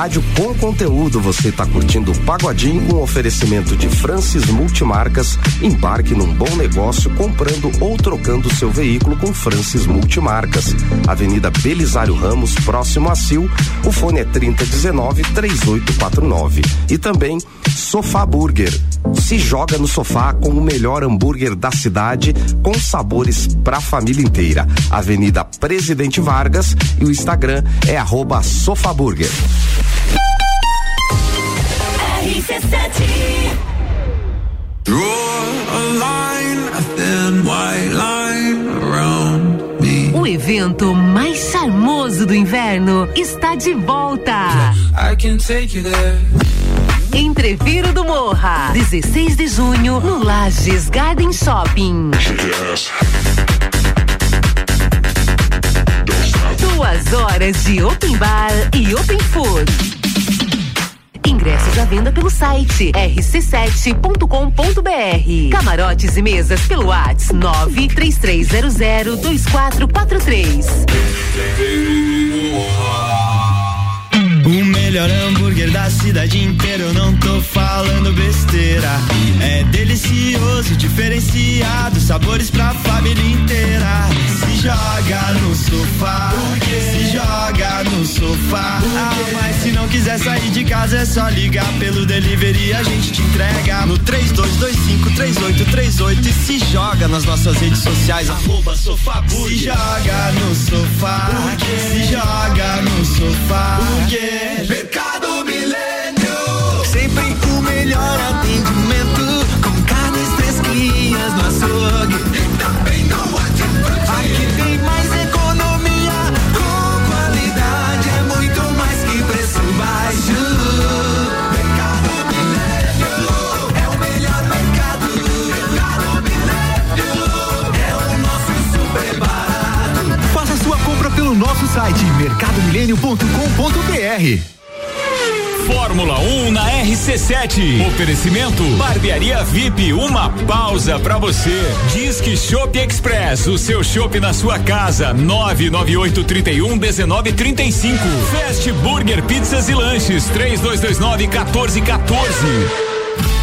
Rádio com conteúdo. Você está curtindo o Pagodinho com oferecimento de Francis Multimarcas. Embarque num bom negócio comprando ou trocando seu veículo com Francis Multimarcas. Avenida Belisário Ramos, próximo a Sil. O fone é 3019 3849. E também Sofá Burger. Se joga no sofá com o melhor hambúrguer da cidade, com sabores pra família inteira. Avenida Presidente Vargas e o Instagram é arroba Sofaburger. O evento mais charmoso do inverno está de volta. I can take you there. Entreviro do Morra, 16 de junho, no Lages Garden Shopping. Yes. Duas horas de open bar e open food. Ingressos à venda pelo site rc7.com.br. Camarotes e mesas pelo WhatsApp 933002443. Melhor hambúrguer da cidade inteira, eu não tô falando besteira. É delicioso, diferenciado, sabores pra família inteira. Se joga no sofá, se joga no sofá. Ah, mas se não quiser sair de casa, é só ligar pelo delivery, a gente te entrega no 32253838 e se joga nas nossas redes sociais, arroba sofá Se joga no sofá, se joga no sofá. Mercado Milênio. Sempre o melhor atendimento com carnes fresquinhas no açougue. E também no atacante. Aqui tem mais economia com qualidade. É muito mais que preço baixo. Mercado Milênio é o melhor mercado. Mercado Milênio é o nosso super barato. Faça sua compra pelo nosso site mercadomilênio.com.br. Fórmula 1 na RC7. Oferecimento Barbearia VIP, uma pausa pra você. Disque Shop Express, o seu shopping na sua casa. 998 31 19 35. Fast Burger Pizzas e Lanches 3229 1414.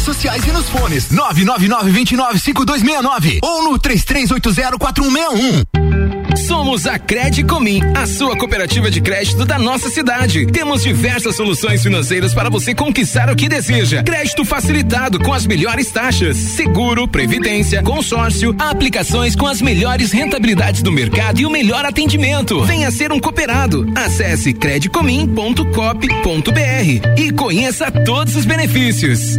redes sociais e nos fones 999-295269 ou no 33804161. Somos a Credicomim, a sua cooperativa de crédito da nossa cidade. Temos diversas soluções financeiras para você conquistar o que deseja. Crédito facilitado com as melhores taxas, seguro, previdência, consórcio, aplicações com as melhores rentabilidades do mercado e o melhor atendimento. Venha ser um cooperado. Acesse credicomim.cop.br e conheça todos os benefícios.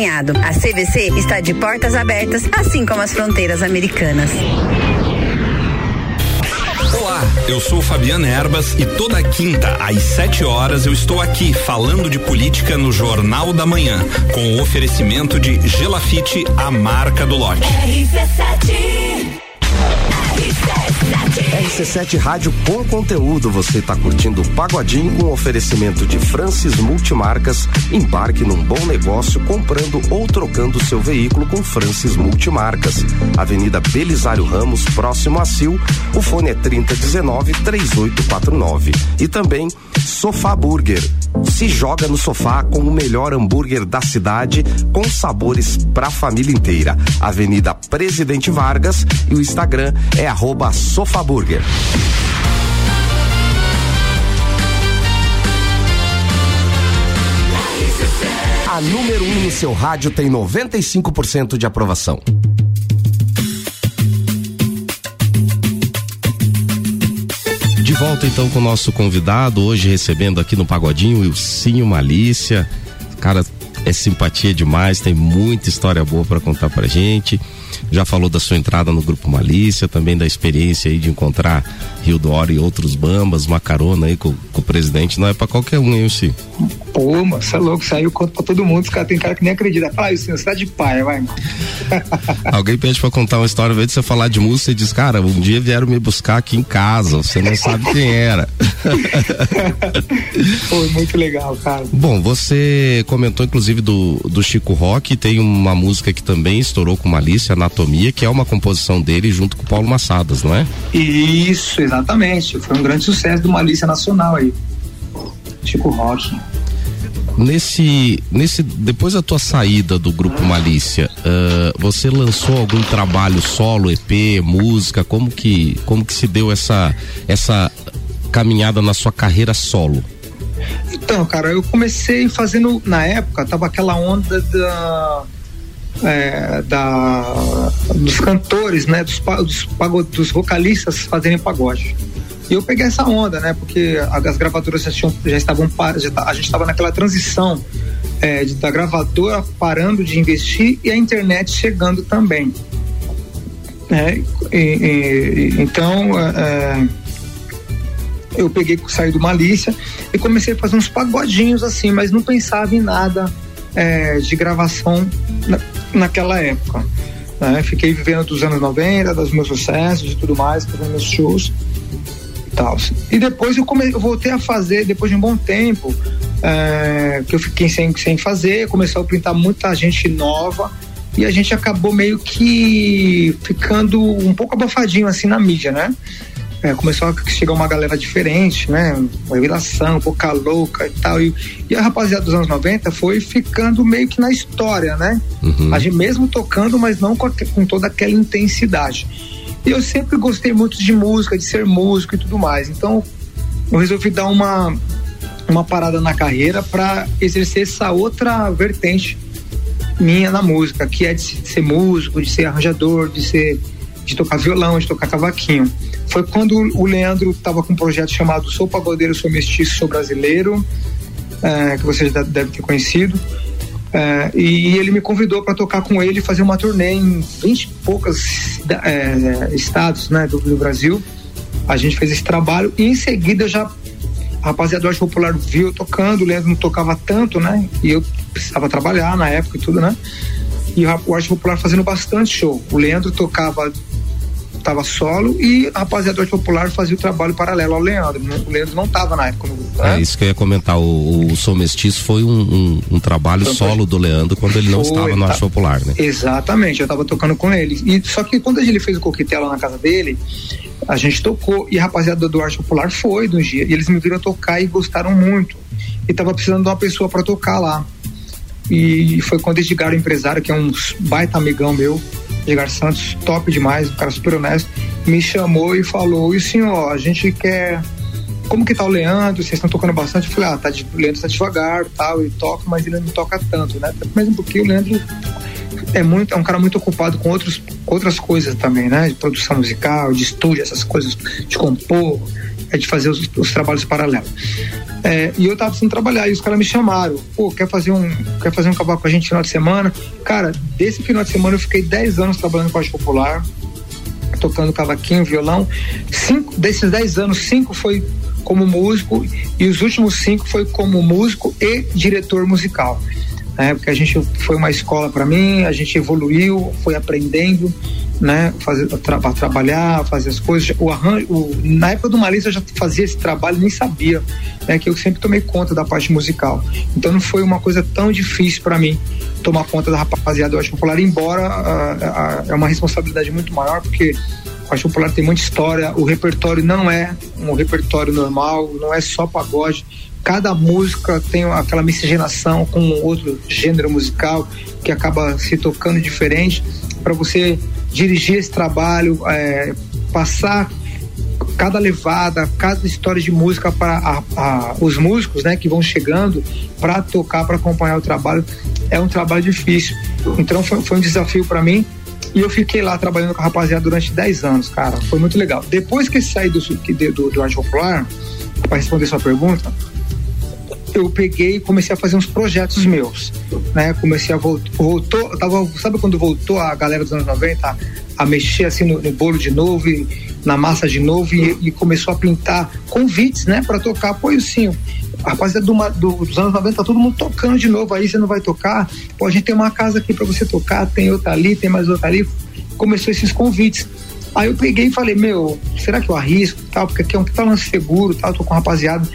acompanhado. A CVC está de portas abertas, assim como as fronteiras americanas. Olá, eu sou Fabiana Erbas e toda quinta às 7 horas eu estou aqui falando de política no Jornal da Manhã, com o oferecimento de Gelafite, a marca do lote. RC7 Rádio com conteúdo. Você está curtindo Pagodinho com oferecimento de Francis Multimarcas. Embarque num bom negócio comprando ou trocando seu veículo com Francis Multimarcas. Avenida Belisário Ramos, próximo a Sil. O fone é 3019 3849. E também Sofá Burger. Se joga no sofá com o melhor hambúrguer da cidade, com sabores pra família inteira. Avenida Presidente Vargas e o Instagram é arroba Sofaburger. A número 1 um no seu rádio tem 95% de aprovação. De volta então com o nosso convidado, hoje recebendo aqui no Pagodinho o Ilcinho Malícia. Cara, é simpatia demais, tem muita história boa para contar pra gente. Já falou da sua entrada no grupo Malícia, também da experiência aí de encontrar Rio do Oro e outros bambas, uma carona aí com, com o presidente, não é para qualquer um, hein, Ilcinho? Pô, mano, você é louco, saiu conta pra todo mundo, os caras tem cara que nem acredita. Fala isso, você tá de pai, vai, mano. <laughs> Alguém pede pra contar uma história, ao invés de você falar de música, você diz, cara, um dia vieram me buscar aqui em casa, você não sabe quem era. <laughs> Foi muito legal, cara. Bom, você comentou inclusive do, do Chico Rock, tem uma música que também estourou com Malícia, Anatomia, que é uma composição dele junto com o Paulo Massadas, não é? Isso, exatamente. Foi um grande sucesso do Malícia Nacional aí. Chico Rock. Nesse, nesse, depois da tua saída do grupo Malícia, uh, você lançou algum trabalho solo, EP, música? Como que, como que se deu essa, essa caminhada na sua carreira solo? Então, cara, eu comecei fazendo na época tava aquela onda da é, da dos cantores, né, dos, dos, dos vocalistas fazerem pagode. E eu peguei essa onda, né? Porque as gravadoras já, tinham, já estavam já, a gente estava naquela transição é, de, da gravadora parando de investir e a internet chegando também. É, e, e, então é, eu peguei, saí do Malícia e comecei a fazer uns pagodinhos assim, mas não pensava em nada é, de gravação na, naquela época. Né? Fiquei vivendo dos anos 90, dos meus sucessos e tudo mais, fazendo meus shows tal. E depois eu, come, eu voltei a fazer, depois de um bom tempo, é, que eu fiquei sem, sem fazer, começou a pintar muita gente nova e a gente acabou meio que ficando um pouco abafadinho assim na mídia, né? É, começou a chegar uma galera diferente, né? Revelação, boca louca e tal. E, e, a rapaziada dos anos 90 foi ficando meio que na história, né? Uhum. A gente mesmo tocando, mas não com, a, com toda aquela intensidade. E eu sempre gostei muito de música, de ser músico e tudo mais. Então, eu resolvi dar uma, uma parada na carreira para exercer essa outra vertente minha na música, que é de ser músico, de ser arranjador, de ser de tocar violão, de tocar cavaquinho. Foi quando o Leandro estava com um projeto chamado Sou Pagodeiro, Sou Mestiço, Sou Brasileiro, é, que você já deve ter conhecido. É, e ele me convidou para tocar com ele e fazer uma turnê em 20 e poucos é, estados né, do, do, Brasil. A gente fez esse trabalho e em seguida já a rapaziada do Arte Popular viu tocando, o Leandro não tocava tanto, né? E eu precisava trabalhar na época e tudo, né? E o Arte Popular fazendo bastante show. O Leandro tocava estava solo e a rapaziada do Arte Popular fazia o trabalho paralelo ao Leandro. Né? O Leandro não estava na época no grupo. Né? É isso que eu ia comentar. O, o Sou Mestiço foi um, um, um trabalho então, solo do Leandro quando ele não foi, estava no tá, Arte Popular, né? Exatamente, eu estava tocando com ele. E, só que quando ele fez o coquetel na casa dele, a gente tocou e a rapaziada do Arte Popular foi do dia. E eles me viram tocar e gostaram muito. E tava precisando de uma pessoa para tocar lá. E foi quando Edgar, o empresário, que é um baita amigão meu, Edgar Santos, top demais, um cara super honesto, me chamou e falou: E senhor, a gente quer. Como que tá o Leandro? Vocês estão tocando bastante? Eu falei: Ah, tá o Leandro tá devagar tal, ele toca, mas ele não toca tanto, né? Mesmo porque o Leandro é muito é um cara muito ocupado com outros, outras coisas também, né? De produção musical, de estúdio, essas coisas, de compor, é de fazer os, os trabalhos paralelos. É, e eu tava precisando trabalhar, e os caras me chamaram, pô, quer fazer um, quer fazer um cavalo com a gente no final de semana? Cara, desse final de semana eu fiquei 10 anos trabalhando com a arte popular, tocando cavaquinho, violão. Cinco, desses 10 anos, cinco foi como músico e os últimos cinco foi como músico e diretor musical. Né? Porque a gente foi uma escola para mim, a gente evoluiu, foi aprendendo, né? Fazer, tra trabalhar, fazer as coisas. O arranjo, o, na época do Malícia eu já fazia esse trabalho, nem sabia, né? Que eu sempre tomei conta da parte musical. Então não foi uma coisa tão difícil para mim tomar conta da rapaziada do Arte Popular, embora uh, uh, é uma responsabilidade muito maior, porque o Arte Popular tem muita história, o repertório não é um repertório normal, não é só pagode. Cada música tem aquela miscigenação com outro gênero musical que acaba se tocando diferente. Para você dirigir esse trabalho, é, passar cada levada, cada história de música para os músicos, né, que vão chegando para tocar, para acompanhar o trabalho, é um trabalho difícil. Então foi, foi um desafio para mim e eu fiquei lá trabalhando com a rapaziada durante 10 anos, cara. Foi muito legal. Depois que saí do, do, do Arte Popular, para responder sua pergunta, eu peguei e comecei a fazer uns projetos meus, né? Comecei a voltar, voltou, tava, sabe quando voltou a galera dos anos 90 a mexer assim no, no bolo de novo e na massa de novo e, e começou a pintar convites, né, para tocar sim. A rapaziada do, do, dos anos 90 tá todo mundo tocando de novo aí, você não vai tocar? Pô, a gente tem uma casa aqui para você tocar, tem outra ali, tem mais outra ali. Começou esses convites. Aí eu peguei e falei, meu, será que eu arrisco tal? Porque aqui é um tá lance seguro, tal, tô com rapaziada.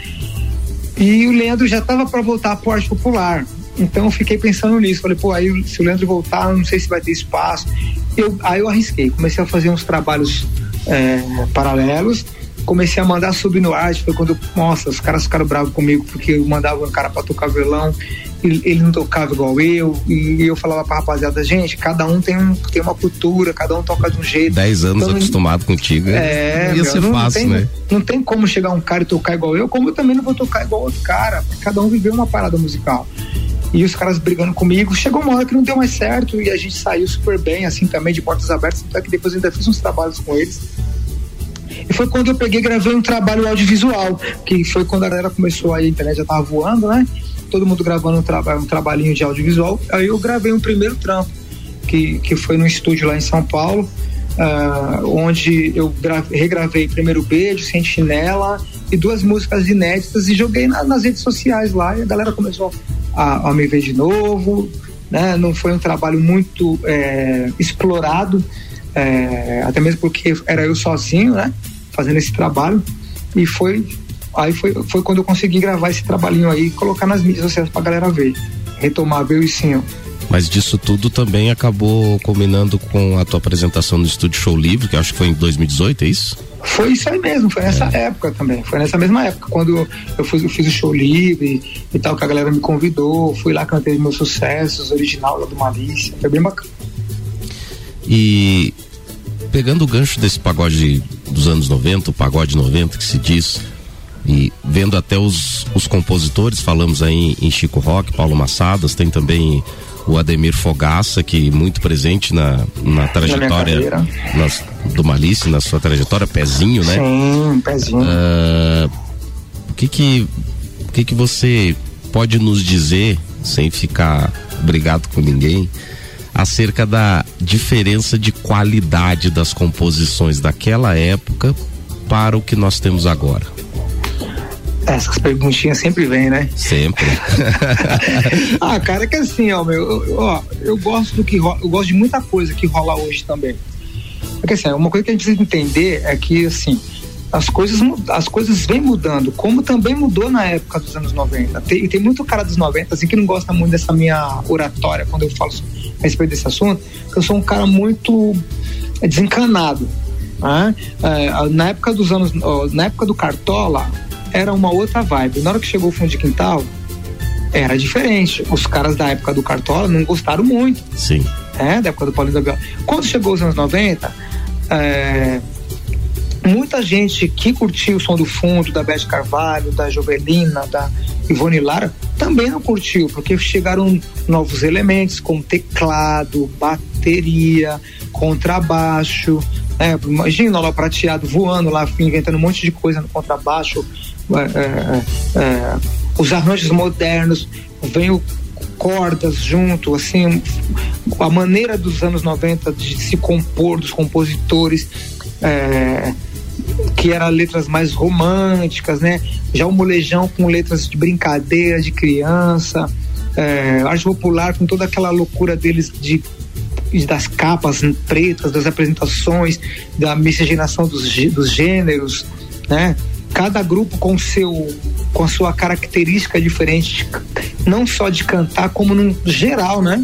E o Leandro já tava para voltar pro arte popular. Então eu fiquei pensando nisso. Falei, pô, aí se o Leandro voltar, não sei se vai ter espaço. Eu, aí eu arrisquei, comecei a fazer uns trabalhos é, paralelos, comecei a mandar subir no arte. Foi quando, nossa, os caras ficaram bravos comigo porque eu mandava um cara para tocar violão ele, ele, não tocava igual eu, e eu falava pra rapaziada, gente, cada um tem, um, tem uma cultura, cada um toca de um jeito. Dez anos então, acostumado contigo, é, ia meu, ser não, fácil, não tem, né? Não tem como chegar um cara e tocar igual eu, como eu também não vou tocar igual outro cara, cada um viveu uma parada musical. E os caras brigando comigo, chegou uma hora que não deu mais certo e a gente saiu super bem, assim também, de portas abertas, até que depois eu ainda fiz uns trabalhos com eles. E foi quando eu peguei gravei um trabalho audiovisual, que foi quando a galera começou aí, a internet já tava voando, né? todo mundo gravando um, tra um trabalhinho de audiovisual. Aí eu gravei um primeiro trampo, que, que foi no estúdio lá em São Paulo, uh, onde eu regravei primeiro Beijo, Sentinela e duas músicas inéditas e joguei na, nas redes sociais lá e a galera começou a, a me ver de novo. Né? Não foi um trabalho muito é, explorado, é, até mesmo porque era eu sozinho, né? Fazendo esse trabalho e foi Aí foi, foi quando eu consegui gravar esse trabalhinho aí e colocar nas mídias sociais pra galera ver. Retomar, ver o sim. Mas disso tudo também acabou combinando com a tua apresentação no Estúdio Show Livre, que acho que foi em 2018, é isso? Foi isso aí mesmo, foi nessa é. época também. Foi nessa mesma época, quando eu, fui, eu fiz o show livre e tal, que a galera me convidou, fui lá, cantei meus sucessos, original lá do Malícia, foi bem bacana. E pegando o gancho desse pagode dos anos 90, o pagode 90 que se diz, e vendo até os, os compositores, falamos aí em Chico Rock, Paulo Massadas, tem também o Ademir Fogaça, que muito presente na, na trajetória nas, do Malice, na sua trajetória, pezinho, né? Sim, pezinho. Uh, o que que, o que que você pode nos dizer, sem ficar brigado com ninguém, acerca da diferença de qualidade das composições daquela época para o que nós temos agora? Essas perguntinhas sempre vêm, né? Sempre. <laughs> ah, cara, é que assim, ó, meu, eu, ó, eu gosto do que rola, eu gosto de muita coisa que rola hoje também. É que assim, uma coisa que a gente precisa entender é que, assim, as coisas, as coisas vêm mudando, como também mudou na época dos anos 90. Tem, tem muito cara dos 90 assim, que não gosta muito dessa minha oratória quando eu falo a respeito desse assunto, que eu sou um cara muito desencanado. Né? É, na época dos anos, na época do Cartola, era uma outra vibe. Na hora que chegou o fundo de quintal, era diferente. Os caras da época do Cartola não gostaram muito. Sim. É, da época do Paulinho da Viola. Quando chegou os anos 90, é, muita gente que curtiu o som do fundo, da Beth Carvalho, da Jovelina, da Ivone Lara, também não curtiu, porque chegaram novos elementos como teclado, bateria, contrabaixo. Né? Imagina lá o prateado voando lá, inventando um monte de coisa no contrabaixo, é, é, é, os arranjos modernos, veio cordas junto, assim, a maneira dos anos 90 de se compor, dos compositores, é, que eram letras mais românticas, né? Já o molejão com letras de brincadeira, de criança, é, arte popular com toda aquela loucura deles de das capas pretas, das apresentações, da miscigenação dos, dos gêneros, né? Cada grupo com seu com a sua característica diferente, não só de cantar, como no geral, né?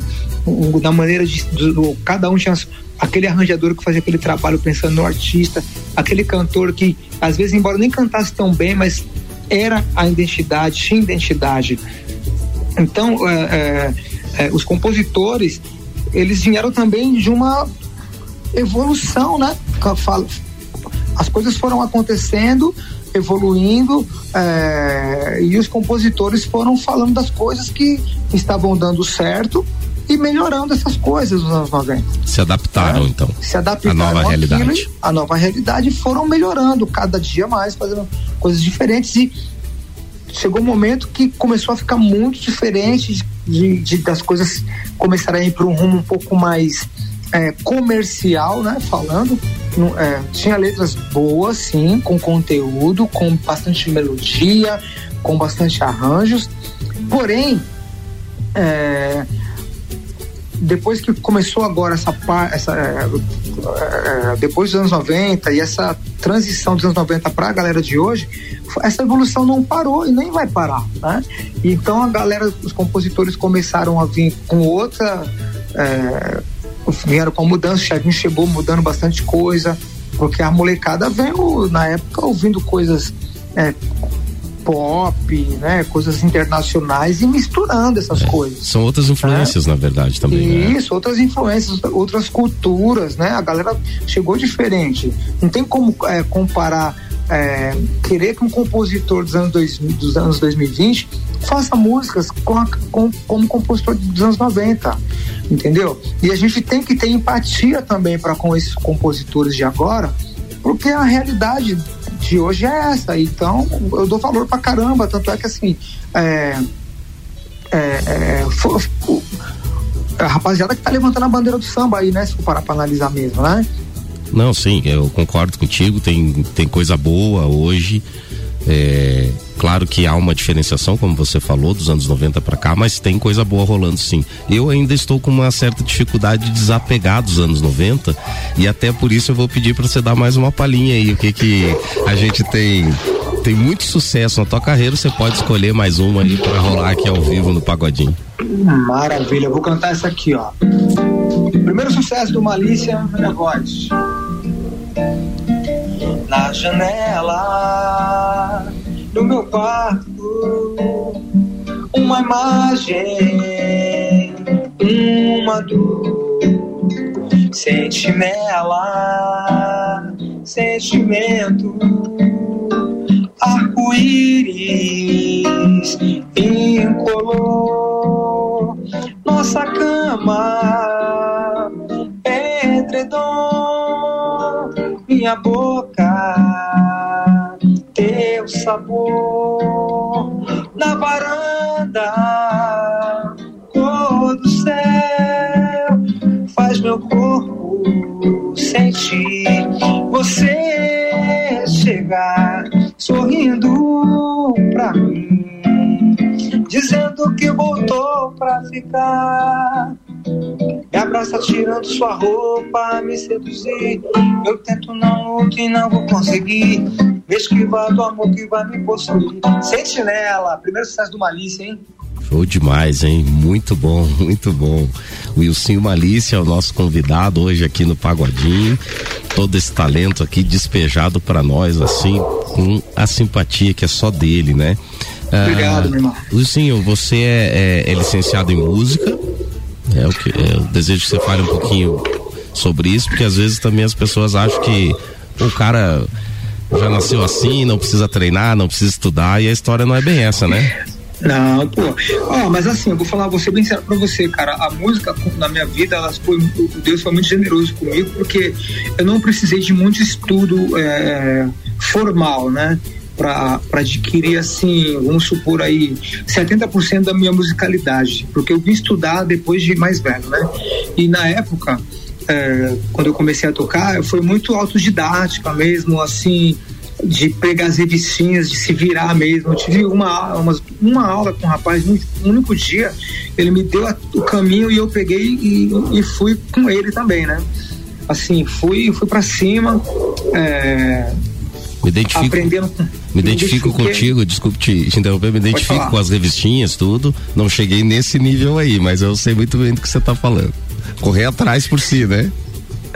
Da maneira de, do, cada um tinha aquele arranjador que fazia aquele trabalho pensando no artista, aquele cantor que às vezes embora nem cantasse tão bem, mas era a identidade, tinha identidade. Então, é, é, é, os compositores eles vieram também de uma evolução, né? As coisas foram acontecendo, evoluindo, é, e os compositores foram falando das coisas que estavam dando certo e melhorando essas coisas nos anos 90. Se adaptaram, é, então. Se adaptaram à nova realidade. A nova realidade foram melhorando cada dia mais, fazendo coisas diferentes e chegou um momento que começou a ficar muito diferente de, de das coisas começarem a ir para um rumo um pouco mais é, comercial, né? Falando, é, tinha letras boas, sim, com conteúdo, com bastante melodia, com bastante arranjos. Porém, é, depois que começou agora essa, essa é, é, depois dos anos 90 e essa transição dos anos 90 para a galera de hoje, essa evolução não parou e nem vai parar, né? Então a galera, os compositores começaram a vir com outra é, vieram com a mudança, o Chavinho chegou mudando bastante coisa, porque a molecada veio na época ouvindo coisas é, pop, né, coisas internacionais e misturando essas é, coisas. São outras influências, né? na verdade, também. Né? Isso, né? outras influências, outras culturas, né? A galera chegou diferente. Não tem como é, comparar, é, querer que um compositor dos anos, dois, dos anos 2020 faça músicas com a, com, como compositor dos anos 90, entendeu? E a gente tem que ter empatia também para com esses compositores de agora, porque a realidade de hoje é essa. Então, eu dou valor pra caramba. Tanto é que, assim, é, é, é, for, for, a rapaziada que tá levantando a bandeira do samba aí, né? Se for parar pra analisar mesmo, né? Não, sim, eu concordo contigo. Tem, tem coisa boa hoje. É, claro que há uma diferenciação, como você falou, dos anos 90 para cá, mas tem coisa boa rolando sim. Eu ainda estou com uma certa dificuldade de desapegar dos anos 90 e até por isso eu vou pedir para você dar mais uma palhinha aí, o que que a gente tem tem muito sucesso na tua carreira, você pode escolher mais uma aí para rolar aqui ao vivo no Pagodinho. Maravilha, eu vou cantar essa aqui, ó. Primeiro sucesso do Malícia, minha voz na janela do meu quarto. Uma imagem, uma dor, sentinela, sentimento, arco-íris incolor, nossa cama, edredom, minha boca sabor na varanda, cor do céu, faz meu corpo sentir você chegar sorrindo pra mim, dizendo que voltou pra ficar. Me abraça tirando sua roupa, me seduzir. Eu tento não luto e não vou conseguir. Esquivar do amor que vai me possuir. Sentinela, primeiro sucesso do Malícia, hein? Show demais, hein? Muito bom, <laughs> muito bom. O Wilson Malícia é o nosso convidado hoje aqui no Pagodinho. Todo esse talento aqui despejado para nós, assim, com a simpatia que é só dele, né? Obrigado, ah, meu irmão. Wilson, você é, é, é licenciado em música, é o que é, eu desejo que você fale um pouquinho sobre isso, porque às vezes também as pessoas acham que o cara já nasceu assim, não precisa treinar, não precisa estudar, e a história não é bem essa, né? Não, pô. Ó, mas assim, eu vou falar, vou ser bem sério pra você, cara. A música na minha vida, ela foi, Deus foi muito generoso comigo, porque eu não precisei de muito estudo é, formal, né? Pra adquirir, assim, vamos supor aí, 70% da minha musicalidade, porque eu vim estudar depois de mais velho, né? E na época, é, quando eu comecei a tocar, foi muito autodidática mesmo, assim, de pegar as revistinhas, de se virar mesmo. Eu tive uma, uma, uma aula com um rapaz, um único dia, ele me deu a, o caminho e eu peguei e, e fui com ele também, né? Assim, fui, fui para cima. É, identifico, aprendendo com, me identifico contigo, desculpe te, te interromper, me identifico com as revistinhas, tudo. Não cheguei nesse nível aí, mas eu sei muito bem do que você tá falando. Correr atrás por si, né?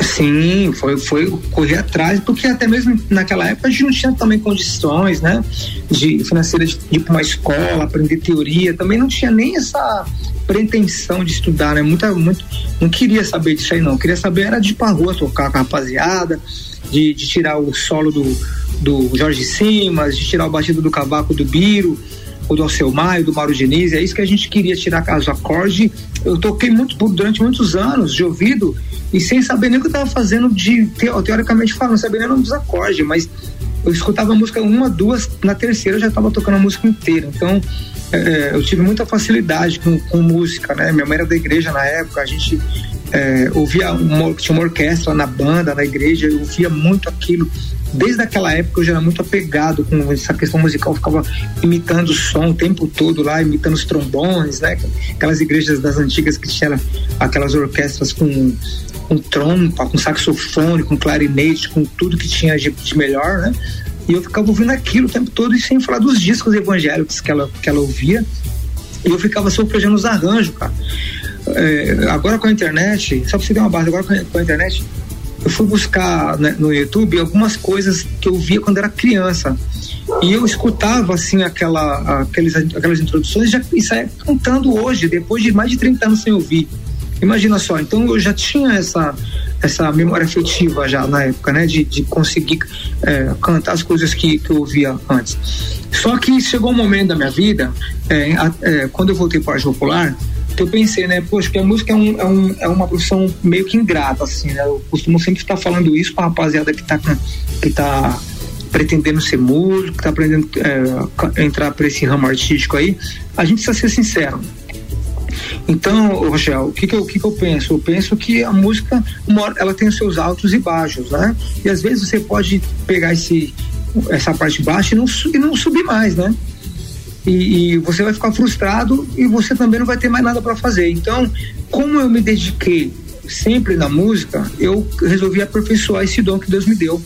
Sim, foi, foi correr atrás, porque até mesmo naquela época a gente não tinha também condições, né? De financeira de ir para uma escola, aprender teoria, também não tinha nem essa pretensão de estudar, né? Muita, muito, não queria saber disso aí, não. Queria saber era de ir pra rua tocar com a rapaziada, de, de tirar o solo do, do Jorge Simas, de tirar o batido do cavaco do Biro, ou do Alceu Maio, do Mauro Diniz, é isso que a gente queria tirar os acordes. Eu toquei muito durante muitos anos de ouvido e sem saber nem o que eu estava fazendo de teoricamente falando, sabia nem o nome dos acordes, mas eu escutava a música uma, duas, na terceira eu já estava tocando a música inteira. Então é, eu tive muita facilidade com, com, música, né? Minha mãe era da igreja na época, a gente é, ouvia uma, tinha uma orquestra na banda, na igreja, eu ouvia muito aquilo. Desde aquela época eu já era muito apegado com essa questão musical, eu ficava imitando o som o tempo todo lá, imitando os trombones, né? Aquelas igrejas das antigas que tinham aquelas orquestras com com trompa, com saxofone, com clarinete, com tudo que tinha de, de melhor, né? E eu ficava ouvindo aquilo o tempo todo e sem falar dos discos evangélicos que ela, que ela ouvia. E eu ficava solfejando os arranjos, cara. É, agora com a internet, só pra você ter uma base, agora com a, internet, eu fui buscar né, no YouTube algumas coisas que eu via quando era criança. E eu escutava, assim, aquela, aqueles, aquelas introduções já, e saía cantando hoje, depois de mais de 30 anos sem ouvir. Imagina só, então eu já tinha essa essa memória afetiva já na época, né, de, de conseguir é, cantar as coisas que, que eu ouvia antes. Só que chegou um momento da minha vida, é, é, quando eu voltei para arte popular, que eu pensei, né, poxa, que a música é, um, é, um, é uma profissão meio que ingrata, assim, né, eu costumo sempre estar falando isso para a rapaziada que está que tá pretendendo ser músico, que está aprendendo é, entrar para esse ramo artístico aí, a gente precisa ser sincero, então, Rogel, o que que, eu, o que que eu penso? Eu penso que a música, ela tem os seus altos e baixos, né? E às vezes você pode pegar esse, essa parte baixa e não, e não subir mais, né? E, e, você vai ficar frustrado e você também não vai ter mais nada para fazer. Então, como eu me dediquei sempre na música, eu resolvi aperfeiçoar esse dom que Deus me deu.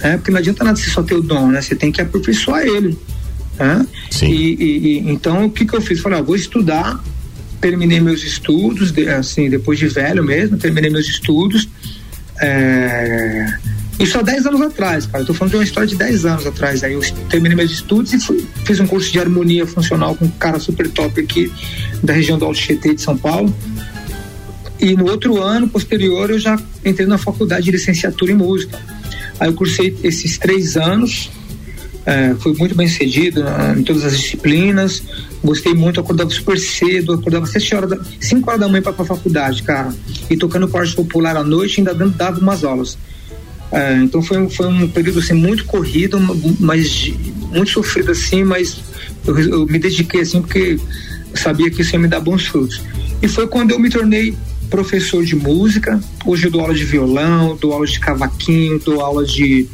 Né? Porque não adianta nada você só ter o dom, né? Você tem que aperfeiçoar ele. Né? Sim. E, e, e, então, o que, que eu fiz? Falei, ah, vou estudar terminei meus estudos, assim, depois de velho mesmo, terminei meus estudos. É... Isso há 10 anos atrás, cara. Eu tô falando de uma história de 10 anos atrás. Aí eu terminei meus estudos e fui, fiz um curso de harmonia funcional com um cara super top aqui da região do Alto Tietê de São Paulo. E no outro ano, posterior, eu já entrei na faculdade de licenciatura em música. Aí eu cursei esses três anos, é, fui muito bem sucedido em todas as disciplinas, Gostei muito, acordava super cedo, acordava sete horas, da, 5 horas da manhã para a faculdade, cara. E tocando parte popular à noite, ainda dando, dava umas aulas. É, então foi, foi um período assim muito corrido, mas muito sofrido assim, mas eu, eu me dediquei assim porque sabia que isso ia me dar bons frutos. E foi quando eu me tornei professor de música. Hoje eu dou aula de violão, dou aula de cavaquinho, dou aula de,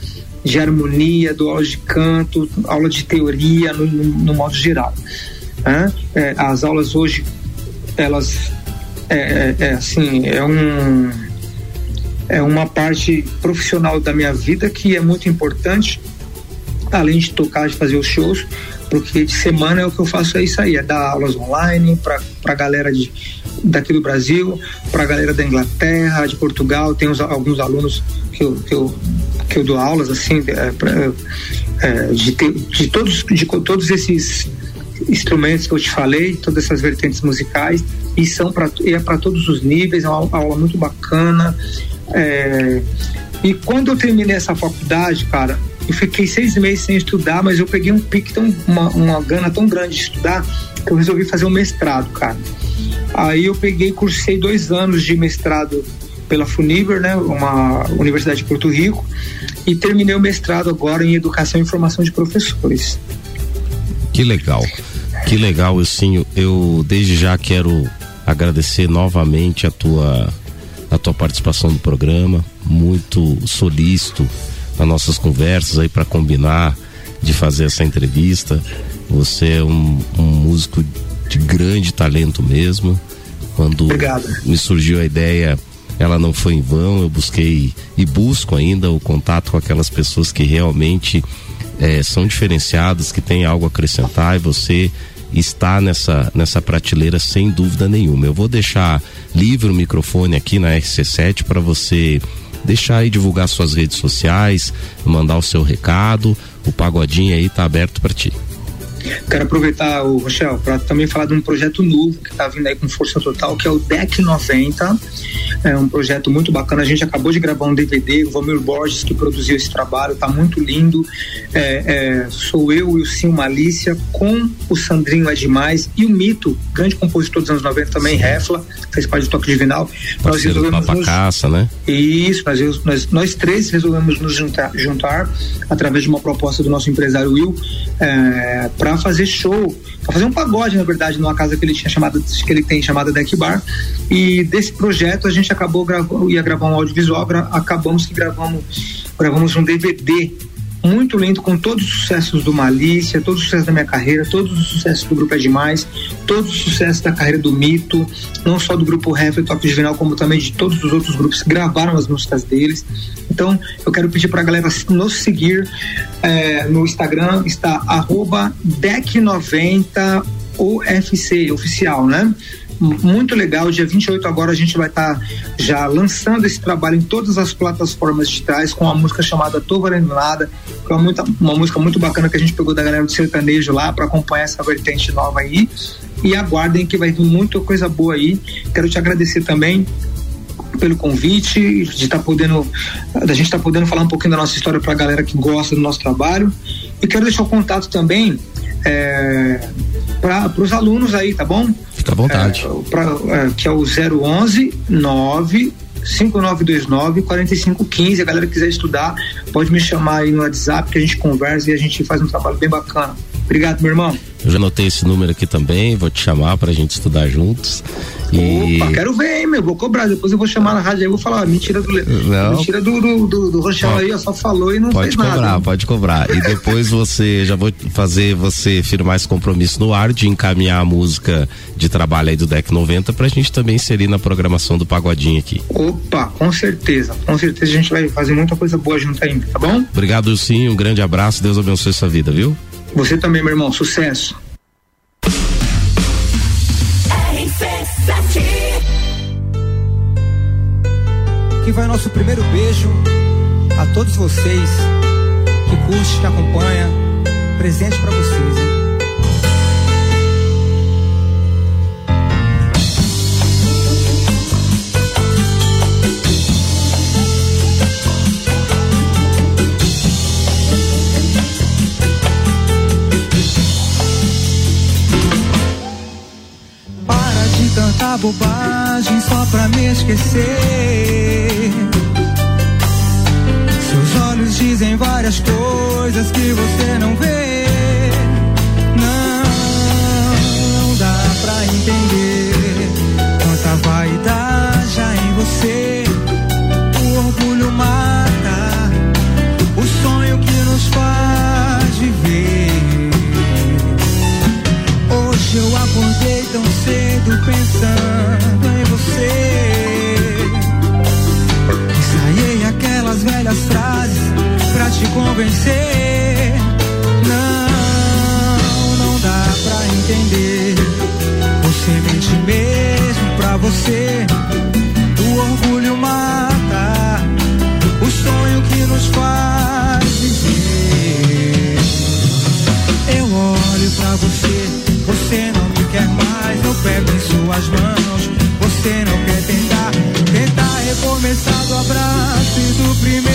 de harmonia, dou aula de canto, aula de teoria no, no, no modo geral. Né? É, as aulas hoje, elas, é, é, é, assim, é um é uma parte profissional da minha vida que é muito importante, além de tocar, de fazer os shows, porque de semana é o que eu faço é isso aí, é dar aulas online para a galera de, daqui do Brasil, para a galera da Inglaterra, de Portugal, tem uns, alguns alunos que eu, que eu, que eu dou aulas assim, é, pra, é, de, de, todos, de todos esses instrumentos que eu te falei, todas essas vertentes musicais, e são para é para todos os níveis, é uma aula muito bacana. É, e quando eu terminei essa faculdade, cara, Eu fiquei seis meses sem estudar, mas eu peguei um pique tão, uma, uma gana tão grande de estudar que eu resolvi fazer um mestrado, cara. Aí eu peguei, cursei dois anos de mestrado pela Funiver, né, uma universidade de Porto Rico, e terminei o mestrado agora em Educação e Formação de Professores. Que legal. Que legal, Ilcinho. Eu desde já quero agradecer novamente a tua tua participação no programa, muito solícito nas nossas conversas aí para combinar de fazer essa entrevista. Você é um, um músico de grande talento mesmo. Quando Obrigado. me surgiu a ideia, ela não foi em vão. Eu busquei e busco ainda o contato com aquelas pessoas que realmente eh, são diferenciadas, que têm algo a acrescentar e você está nessa, nessa prateleira sem dúvida nenhuma. Eu vou deixar livre o microfone aqui na RC7 para você deixar e divulgar suas redes sociais, mandar o seu recado. O pagodinho aí tá aberto para ti. Quero aproveitar, o Rochel, para também falar de um projeto novo que está vindo aí com força total, que é o DEC 90. É um projeto muito bacana. A gente acabou de gravar um DVD, o Valmir Borges que produziu esse trabalho, tá muito lindo. É, é, sou eu e o Sim Malícia, com o Sandrinho é demais e o Mito, grande compositor dos anos 90 também, Refla, fez parte do Toque Divinal. Parceiro do Papacaça, né? Isso, nós, nós, nós três resolvemos nos juntar, juntar através de uma proposta do nosso empresário Will é, para fazer show, para fazer um pagode, na verdade, numa casa que ele tinha chamada, que ele tem chamada Deck Bar. E desse projeto a gente acabou gravando, ia gravar um audiovisual, gra, acabamos que gravamos, gravamos um DVD muito lindo com todos os sucessos do Malícia, todos os sucessos da minha carreira, todos os sucessos do grupo É Demais, todos os sucessos da carreira do Mito, não só do grupo Ref Top Juvenal, como também de todos os outros grupos que gravaram as músicas deles. Então, eu quero pedir pra galera nos seguir eh, no Instagram, está arroba deck90 UFC, oficial, né? Muito legal. Dia 28 agora a gente vai estar tá já lançando esse trabalho em todas as plataformas digitais com uma música chamada Tô Valendo Nada, que é uma, muita, uma música muito bacana que a gente pegou da galera do sertanejo lá para acompanhar essa vertente nova aí. E aguardem que vai vir muita coisa boa aí. Quero te agradecer também pelo convite, de estar tá podendo, da gente estar tá podendo falar um pouquinho da nossa história para a galera que gosta do nosso trabalho. E quero deixar o contato também é, para os alunos aí, tá bom? Fica à vontade. É, pra, é, que é o 011 9 5929 4515. A galera que quiser estudar, pode me chamar aí no WhatsApp que a gente conversa e a gente faz um trabalho bem bacana. Obrigado, meu irmão. Eu já anotei esse número aqui também, vou te chamar pra gente estudar juntos. E... Opa, quero ver, hein, meu. Vou cobrar. Depois eu vou chamar na rádio aí, vou falar, mentira do Não. mentira do, do, do, do Rochelle aí, ó, só falou e não Pode fez cobrar, nada. pode cobrar. E depois você, <laughs> já vou fazer você firmar esse compromisso no ar de encaminhar a música de trabalho aí do Deck 90 pra gente também inserir na programação do Pagodinho aqui. Opa, com certeza. Com certeza Você também, meu irmão. Sucesso. Aqui vai nosso primeiro beijo a todos vocês que curte, que acompanha. Presente pra vocês, tanta bobagem só pra me esquecer. Seus olhos dizem várias coisas que você não vê. Você, você não me quer mais. Eu pego em suas mãos, você não quer tentar. Tentar recomeçar do abraço e do primeiro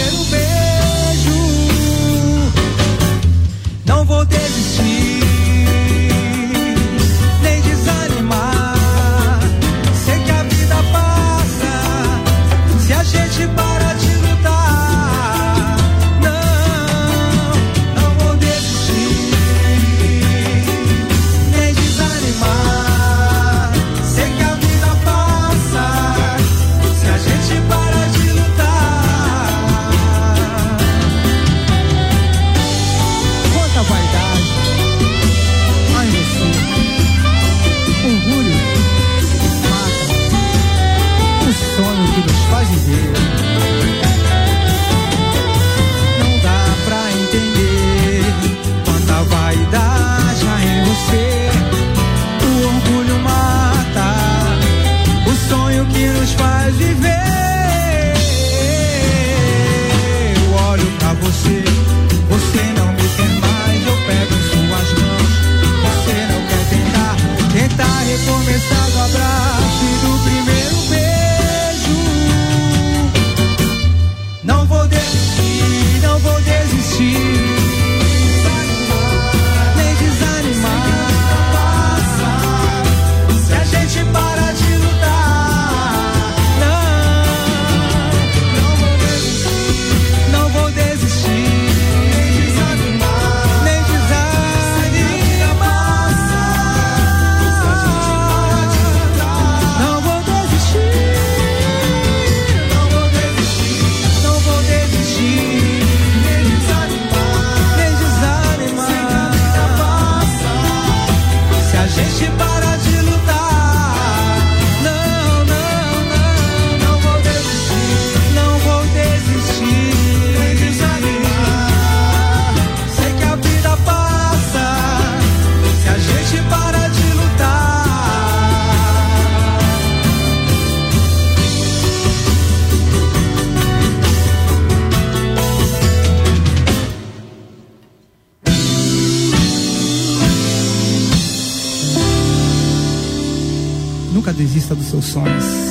começado a abraçar. Seus sonhos.